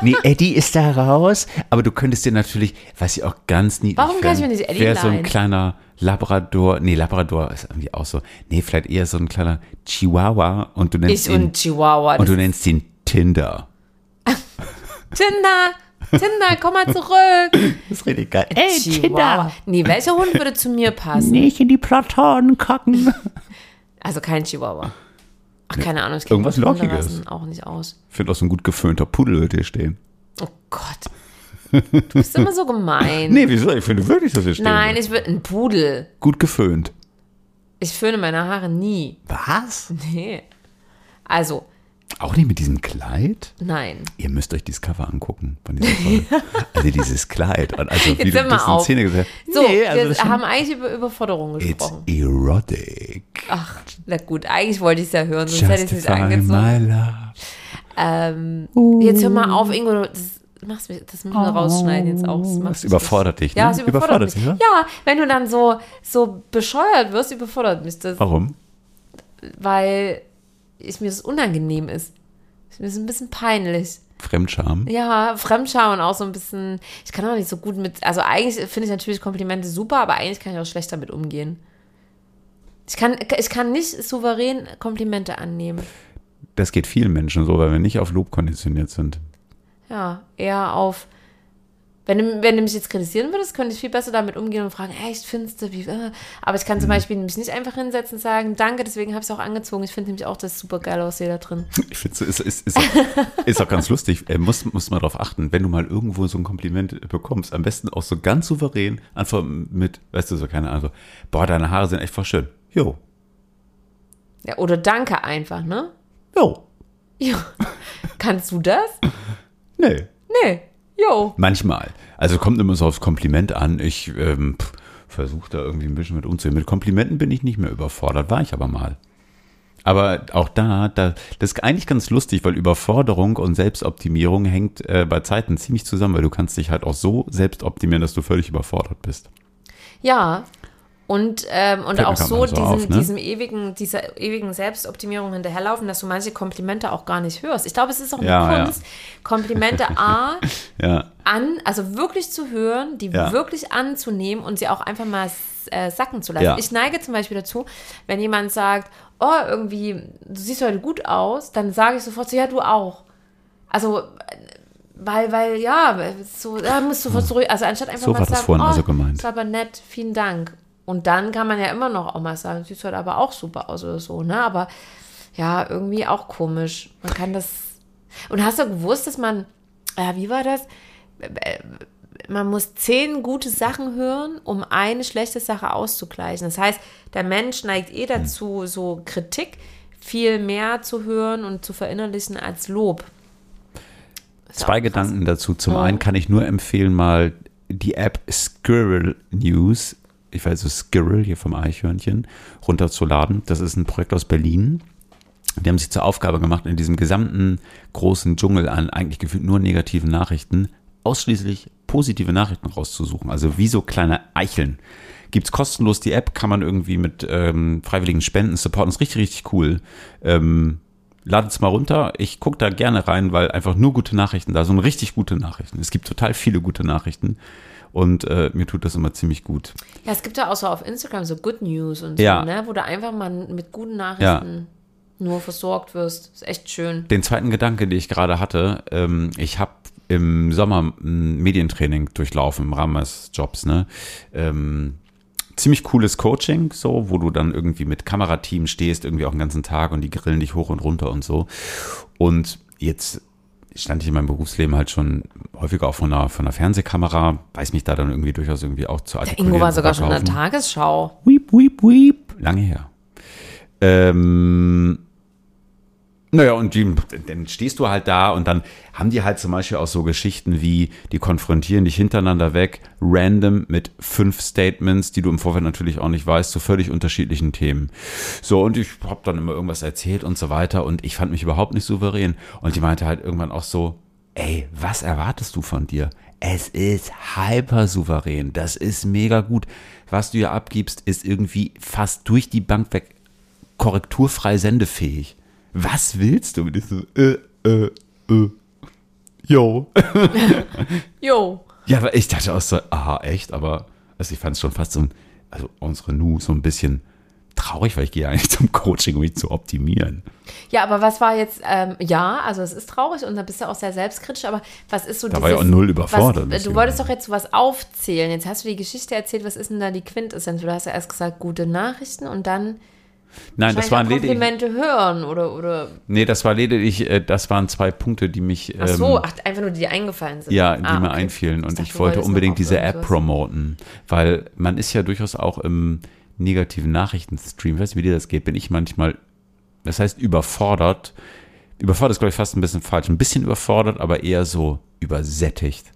Nee, Eddie ist da raus, aber du könntest dir natürlich, was ich auch ganz niedlich Warum kann ich mir nicht Eddie Wäre so ein leihen? kleiner Labrador, nee, Labrador ist irgendwie auch so, nee, vielleicht eher so ein kleiner Chihuahua und du nennst Ich ihn, und Chihuahua. und du nennst ihn Tinder. Tinder, Tinder, komm mal zurück. Das ist richtig geil. Chihuahua. Nee, welcher Hund würde zu mir passen? Nicht in die Platanen kacken. Also kein Chihuahua. Ach, keine Ahnung, kenne Irgendwas Lockiges. auch nicht aus. Ich finde auch so ein gut geföhnter Pudel wird hier stehen. Oh Gott. Du bist immer so gemein. Nee, wieso? Ich finde wirklich, dass hier stehen Nein, ich will ein Pudel. Gut geföhnt. Ich föhne meine Haare nie. Was? Nee. Also, Auch nicht mit diesem Kleid? nein. Ihr müsst euch dieses Cover angucken von dieser Folge. also dieses Kleid. Und also wie Jetzt du das in auf. Szene gesagt So, Nee, also wir das schon- haben eigentlich über Überforderung It's gesprochen. erotic. Ach, na gut, eigentlich wollte ich es ja hören, sonst hätte ich es nicht angezogen. my love. Ähm, jetzt hör mal auf, Ingo, du- das, machst, das müssen wir rausschneiden jetzt auch. Das, macht Das überfordert dich, ne? Ja, es überfordert, Überfordert mich. dich, ja? Ja, wenn du dann so, so bescheuert wirst, überfordert mich das, Warum? weil ich, mir das unangenehm ist. Mir ist ein bisschen peinlich. Fremdscham. Ja, Fremdscham und auch so ein bisschen, ich kann auch nicht so gut mit, also eigentlich finde ich natürlich Komplimente super, aber eigentlich kann ich auch schlecht damit umgehen. Ich kann, ich kann nicht souverän Komplimente annehmen. Das geht vielen Menschen so, weil wir nicht auf Lob konditioniert sind. Ja, eher auf. Wenn du, wenn du mich jetzt kritisieren würdest, könnte ich viel besser damit umgehen und fragen, echt, findest du, wie. Äh? Aber ich kann zum Beispiel mich nicht einfach hinsetzen und sagen, danke, deswegen habe ich es auch angezogen. Ich finde nämlich auch, dass es super geil aussieht da drin. Ich finde es ist, ist, ist, auch- ist auch ganz lustig. Äh, muss, muss man darauf achten, wenn du mal irgendwo so ein Kompliment bekommst, am besten auch so ganz souverän, einfach mit, weißt du, so keine Ahnung, so, boah, deine Haare sind echt voll schön. Jo. Ja, oder danke einfach, ne? Jo. Ja. Kannst du das? Nee. Nee. Jo. Manchmal. Also kommt immer so aufs Kompliment an. Ich ähm, versuche da irgendwie ein bisschen mit umzugehen. Mit Komplimenten bin ich nicht mehr überfordert, war ich aber mal. Aber auch da, da, das ist eigentlich ganz lustig, weil Überforderung und Selbstoptimierung hängt äh, bei Zeiten ziemlich zusammen, weil du kannst dich halt auch so selbst optimieren, dass du völlig überfordert bist. Ja. Und, ähm, und Fällt auch so so diesem, auf, ne? diesem ewigen, dieser ewigen Selbstoptimierung hinterherlaufen, dass du manche Komplimente auch gar nicht hörst. Ich glaube, es ist auch eine Ja, ja. Kunst, Komplimente A Ja, an, also wirklich zu hören, die Ja. wirklich anzunehmen und sie auch einfach mal äh, sacken zu lassen. Ja. Ich neige zum Beispiel dazu, wenn jemand sagt, oh, irgendwie, du siehst heute gut aus, dann sage ich sofort so, ja, du auch. Also, äh, weil, weil, ja, so, da musst du sofort zurück, also anstatt einfach So mal zu das sagen, vorhin oh, also gemeint. ist aber nett, vielen Dank. Und dann kann man ja immer noch auch mal sagen, siehst heute aber auch super aus oder so, ne? Aber ja, irgendwie auch komisch. Man kann das. Und hast du gewusst, dass man, äh, wie war das? Äh, Man muss zehn gute Sachen hören, um eine schlechte Sache auszugleichen. Das heißt, der Mensch neigt eh dazu, so Kritik viel mehr zu hören und zu verinnerlichen als Lob. Ist Zwei. Gedanken dazu. Zum Ja. einen kann ich nur empfehlen, mal die App Squirrel News, ich weiß so Squirrel hier vom Eichhörnchen, runterzuladen. Das ist ein Projekt aus Berlin. Die haben sich zur Aufgabe gemacht, in diesem gesamten großen Dschungel an eigentlich gefühlt nur negativen Nachrichten ausschließlich positive Nachrichten rauszusuchen. Also wie so kleine Eicheln. Gibt's kostenlos die App, kann man irgendwie mit ähm, freiwilligen Spenden supporten. Ist richtig, richtig cool. Ähm, Ladet's mal runter. Ich gucke da gerne rein, weil einfach nur gute Nachrichten da sind. Richtig gute Nachrichten. Es gibt total viele gute Nachrichten. Und äh, mir tut das immer ziemlich gut. Ja, es gibt ja auch so auf Instagram so Good News und so, Ja. ne? wo du einfach mal mit guten Nachrichten nur versorgt wirst. Ist echt schön. Den zweiten Gedanke, den ich gerade hatte, ähm, ich habe im Sommer ein Medientraining durchlaufen im Rahmen meines Jobs. Ne? Ähm, ziemlich cooles Coaching, so, wo du dann irgendwie mit Kamerateam stehst, irgendwie auch den ganzen Tag und die grillen dich hoch und runter und so. Und jetzt stand ich in meinem Berufsleben halt schon häufiger auch von einer, von einer Fernsehkamera, weiß mich da dann irgendwie durchaus irgendwie auch zu Der artikulieren. Ingo war sogar schon in der. Tagesschau. Weep, weep, weep. Lange her. Ähm, naja, und die, dann stehst du halt da und dann haben die halt zum Beispiel auch so Geschichten wie, die konfrontieren dich hintereinander weg, random mit fünf Statements, die du im Vorfeld natürlich auch nicht weißt, zu völlig unterschiedlichen Themen. So, und ich habe dann immer irgendwas erzählt und so weiter und ich fand mich überhaupt nicht souverän. Und die meinte halt irgendwann auch so, ey, was erwartest du von dir? Es ist hyper souverän. Das ist mega gut. Was du hier abgibst, ist irgendwie fast durch die Bank weg korrekturfrei sendefähig. Was willst du? Und ich so, äh, äh, äh. Jo. Jo. Ja, aber ich dachte auch so, aha, echt, aber also ich fand es schon fast so, ein- also unsere Nu so ein bisschen traurig, weil ich gehe ja eigentlich zum Coaching, um mich zu optimieren. Ja, aber was war jetzt, ähm, ja, also es ist traurig und da bist du auch sehr selbstkritisch, aber was ist so Da war ich auch null überfordert, Was, du wolltest doch jetzt was aufzählen. Jetzt hast du die Geschichte erzählt, was ist denn da die Quintessenz? Du hast ja erst gesagt, gute Nachrichten und dann Nein, das waren lediglich, Komplimente hören oder, oder nee, das war lediglich, äh, das waren zwei Punkte, die mich, ach so, ähm, ach, einfach nur die dir eingefallen sind. Ja, die Ah, mir okay. einfielen. Und dachte, ich du wollte unbedingt diese App promoten, weil man ist ja durchaus auch im negativen Nachrichtenstream, ich weiß nicht, wie dir das geht, bin ich manchmal, das heißt überfordert. Überfordert ist, glaube ich, fast ein bisschen falsch. Ein bisschen überfordert, aber eher so übersättigt.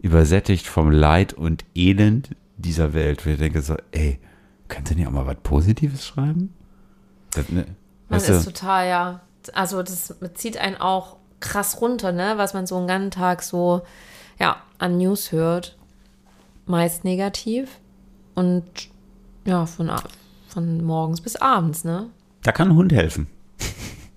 Übersättigt vom Leid und Elend dieser Welt. Wo ich denke so, ey, könnt ihr nicht auch mal was Positives schreiben? Das, ne, Man ist total, ja. Also das zieht einen auch krass runter, ne? Was man so einen ganzen Tag so, ja, an News hört. Meist negativ. Und ja, von, von morgens bis abends, ne? da kann ein Hund helfen.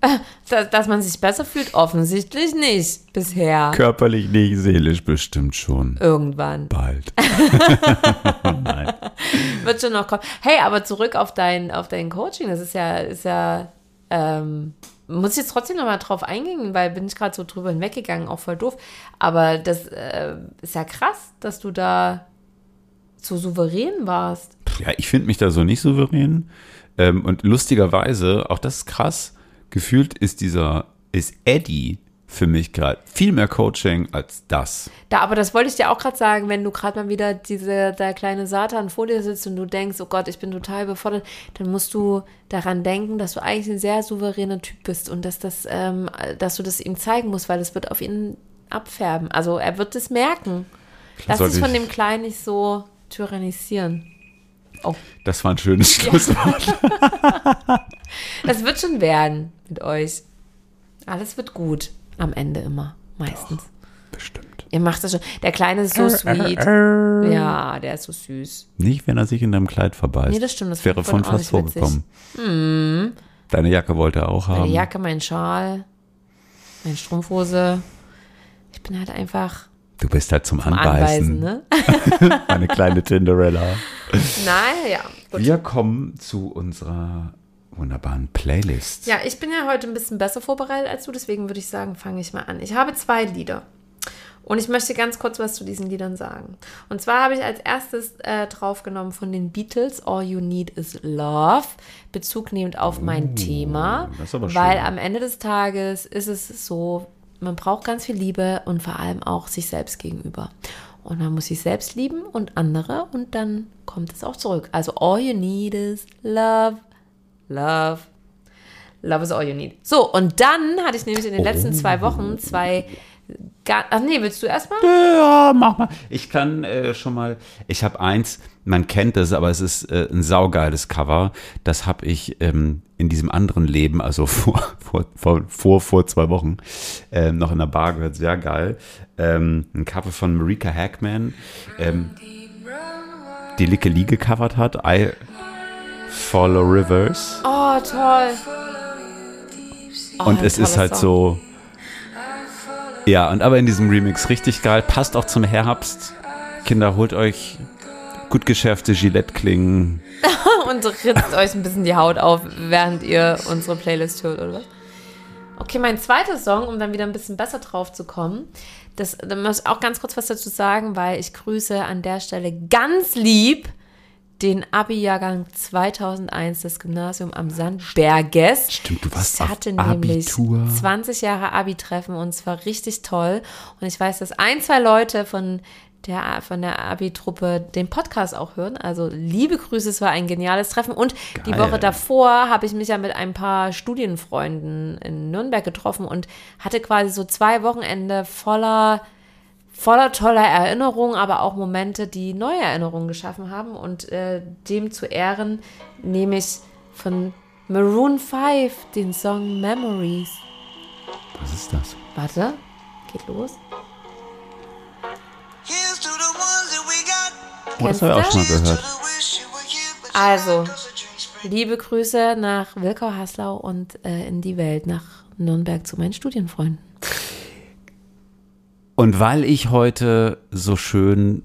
Dass, dass man sich besser fühlt, offensichtlich nicht bisher. Körperlich nicht, seelisch bestimmt schon. Irgendwann. Bald. Nein. Wird schon noch kommen. Hey, aber zurück auf dein, auf dein Coaching. Das ist ja, ist ja, ähm, muss ich jetzt trotzdem noch mal drauf eingehen, weil bin ich gerade so drüber hinweggegangen, auch voll doof. Aber das äh, ist ja krass, dass du da so souverän warst. Ja, ich finde mich da so nicht souverän. Ähm, und lustigerweise, auch das ist krass, gefühlt ist dieser, ist Eddie für mich gerade viel mehr Coaching als das. Da, aber das wollte ich dir auch gerade sagen, wenn du gerade mal wieder diese, der kleine Satan vor dir sitzt und du denkst, oh Gott, ich bin total überfordert, dann musst du daran denken, dass du eigentlich ein sehr souveräner Typ bist und dass das, ähm, dass du das ihm zeigen musst, weil es wird auf ihn abfärben. Also er wird es merken. Lass dich von dem Kleinen nicht so tyrannisieren. Oh, Das war ein schönes Schlusswort. das wird schon werden mit euch. Alles wird gut. Am Ende immer. Meistens. Bestimmt. Ihr macht das schon. Der Kleine ist so sweet. Ja, der ist so süß. Nicht, wenn er sich in deinem Kleid verbeißt. Nee, das stimmt, das Das wäre von fast vorgekommen. Deine Jacke wollte er auch Meine haben. Jacke, mein Schal, meine Strumpfhose. Ich bin halt einfach Du bist halt zum am Anbeißen. Anweisen, ne? Eine kleine Tinderella. Naja, gut. Wir kommen zu unserer wunderbaren Playlist. Ja, ich bin ja heute ein bisschen besser vorbereitet als du, deswegen würde ich sagen, fange ich mal an. Ich habe zwei Lieder. Und ich möchte ganz kurz was zu diesen Liedern sagen. Und zwar habe ich als erstes äh, draufgenommen von den Beatles All You Need Is Love, Bezug nehmend auf mein Thema. das aber weil schön. am Ende des Tages ist es so, man braucht ganz viel Liebe und vor allem auch sich selbst gegenüber. Und man muss sich selbst lieben und andere und dann kommt es auch zurück. Also All You Need Is Love, Love, Love is all you need. So, und dann hatte ich nämlich in den letzten zwei Wochen zwei. Ach nee, willst du erstmal? Ja, mach mal. Ich kann äh, schon mal. Ich habe eins, man kennt das, aber es ist äh, ein saugeiles Cover. Das habe ich ähm, in diesem anderen Leben, also vor, vor, vor, vor, vor zwei Wochen, ähm, noch in der Bar gehört. Sehr geil. Ähm, ein Cover von Marika Hackman, ähm, die Licke Lee gecovert hat. I Follow Rivers. Oh, toll. Oh, und es ist halt Song. so. Ja, und aber in diesem Remix richtig geil. Passt auch zum Herbst. Kinder, holt euch gut geschärfte Gillette-Klingen. Und ritzt euch ein bisschen die Haut auf, während ihr unsere Playlist hört, oder was? Okay, mein zweiter Song, um dann wieder ein bisschen besser drauf zu kommen. Das, da muss ich auch ganz kurz was dazu sagen, weil ich grüße an der Stelle ganz lieb den Abi-Jahrgang 2001 des Gymnasium am Sandberges. Stimmt, du warst Ich hatte auf nämlich Abitur. 20 Jahre Abi-Treffen und es war richtig toll. Und ich weiß, dass ein, zwei Leute von der, von der Abi-Truppe den Podcast auch hören. Also liebe Grüße, es war ein geniales Treffen. Und die Geil. Woche davor habe ich mich ja mit ein paar Studienfreunden in Nürnberg getroffen und hatte quasi so zwei Wochenende voller voller toller Erinnerungen, aber auch Momente, die neue Erinnerungen geschaffen haben. Und äh, dem zu Ehren nehme ich von Maroon 5 den Song Memories. Was ist das? Warte, geht los. Here's to the ones that we got. Oh, das habe ich auch schon mal gehört. Also, liebe Grüße nach Wilkau-Haslau und äh, in die Welt, nach Nürnberg zu meinen Studienfreunden. Und weil ich heute so schön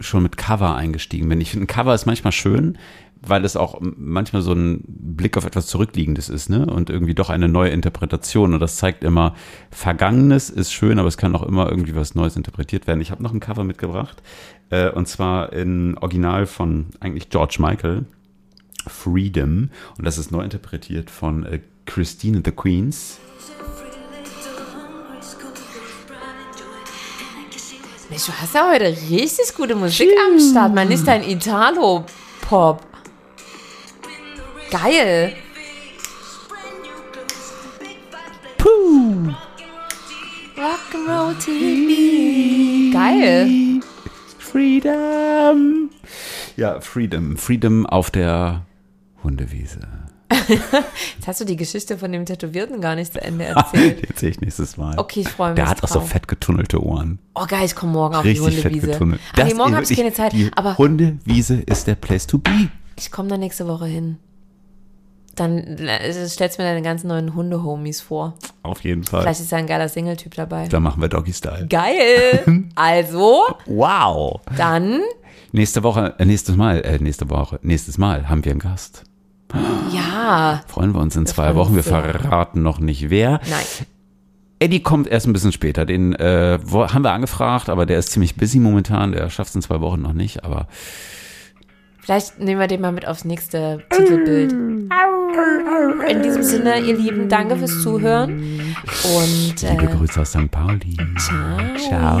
schon mit Cover eingestiegen bin. Ich finde, ein Cover ist manchmal schön, weil es auch manchmal so ein Blick auf etwas Zurückliegendes ist, ne? Und irgendwie doch eine neue Interpretation. Und das zeigt immer, Vergangenes ist schön, aber es kann auch immer irgendwie was Neues interpretiert werden. Ich habe noch ein Cover mitgebracht. Äh, und zwar in Original von eigentlich George Michael. Freedom. Und das ist neu interpretiert von äh, Christine the Queens. Mensch, du hast ja heute richtig gute Musik am Start, mal nicht dein Italo-Pop. Geil. Puh. Rock'n'Roll TV. Geil. Freedom. Ja, Freedom. Freedom auf der Hundewiese. Jetzt hast du die Geschichte von dem Tätowierten gar nicht zu Ende erzählt. Die erzähle ich nächstes Mal. Okay, ich freue mich Der hat auch so fett getunnelte Ohren. Oh geil, ich komme morgen auf Richtig die fett Hundewiese. getunnelt. Ah, nee, morgen habe ich keine Zeit, Die aber Hundewiese ist der Place to be. ich komme da nächste Woche hin. Dann äh, stellst du mir deine ganzen neuen Hunde-Homies vor. Auf jeden Fall. Vielleicht ist da ein geiler Single-Typ dabei. Da machen wir Doggy Style. Geil. Also, Wow. dann Nächste Woche, äh, nächstes Mal, äh, nächste Woche, nächstes Mal haben wir einen Gast. Ja. Freuen wir uns in zwei Wochen. Wir verraten noch nicht wer. Nein. Eddie kommt erst ein bisschen später. Den äh, haben wir angefragt, aber der ist ziemlich busy momentan. Der schafft es in zwei Wochen noch nicht. Aber Vielleicht nehmen wir den mal mit aufs nächste Titelbild. In diesem Sinne, ihr Lieben, danke fürs Zuhören. Und liebe äh, Grüße aus St. Pauli. ciao. Ciao.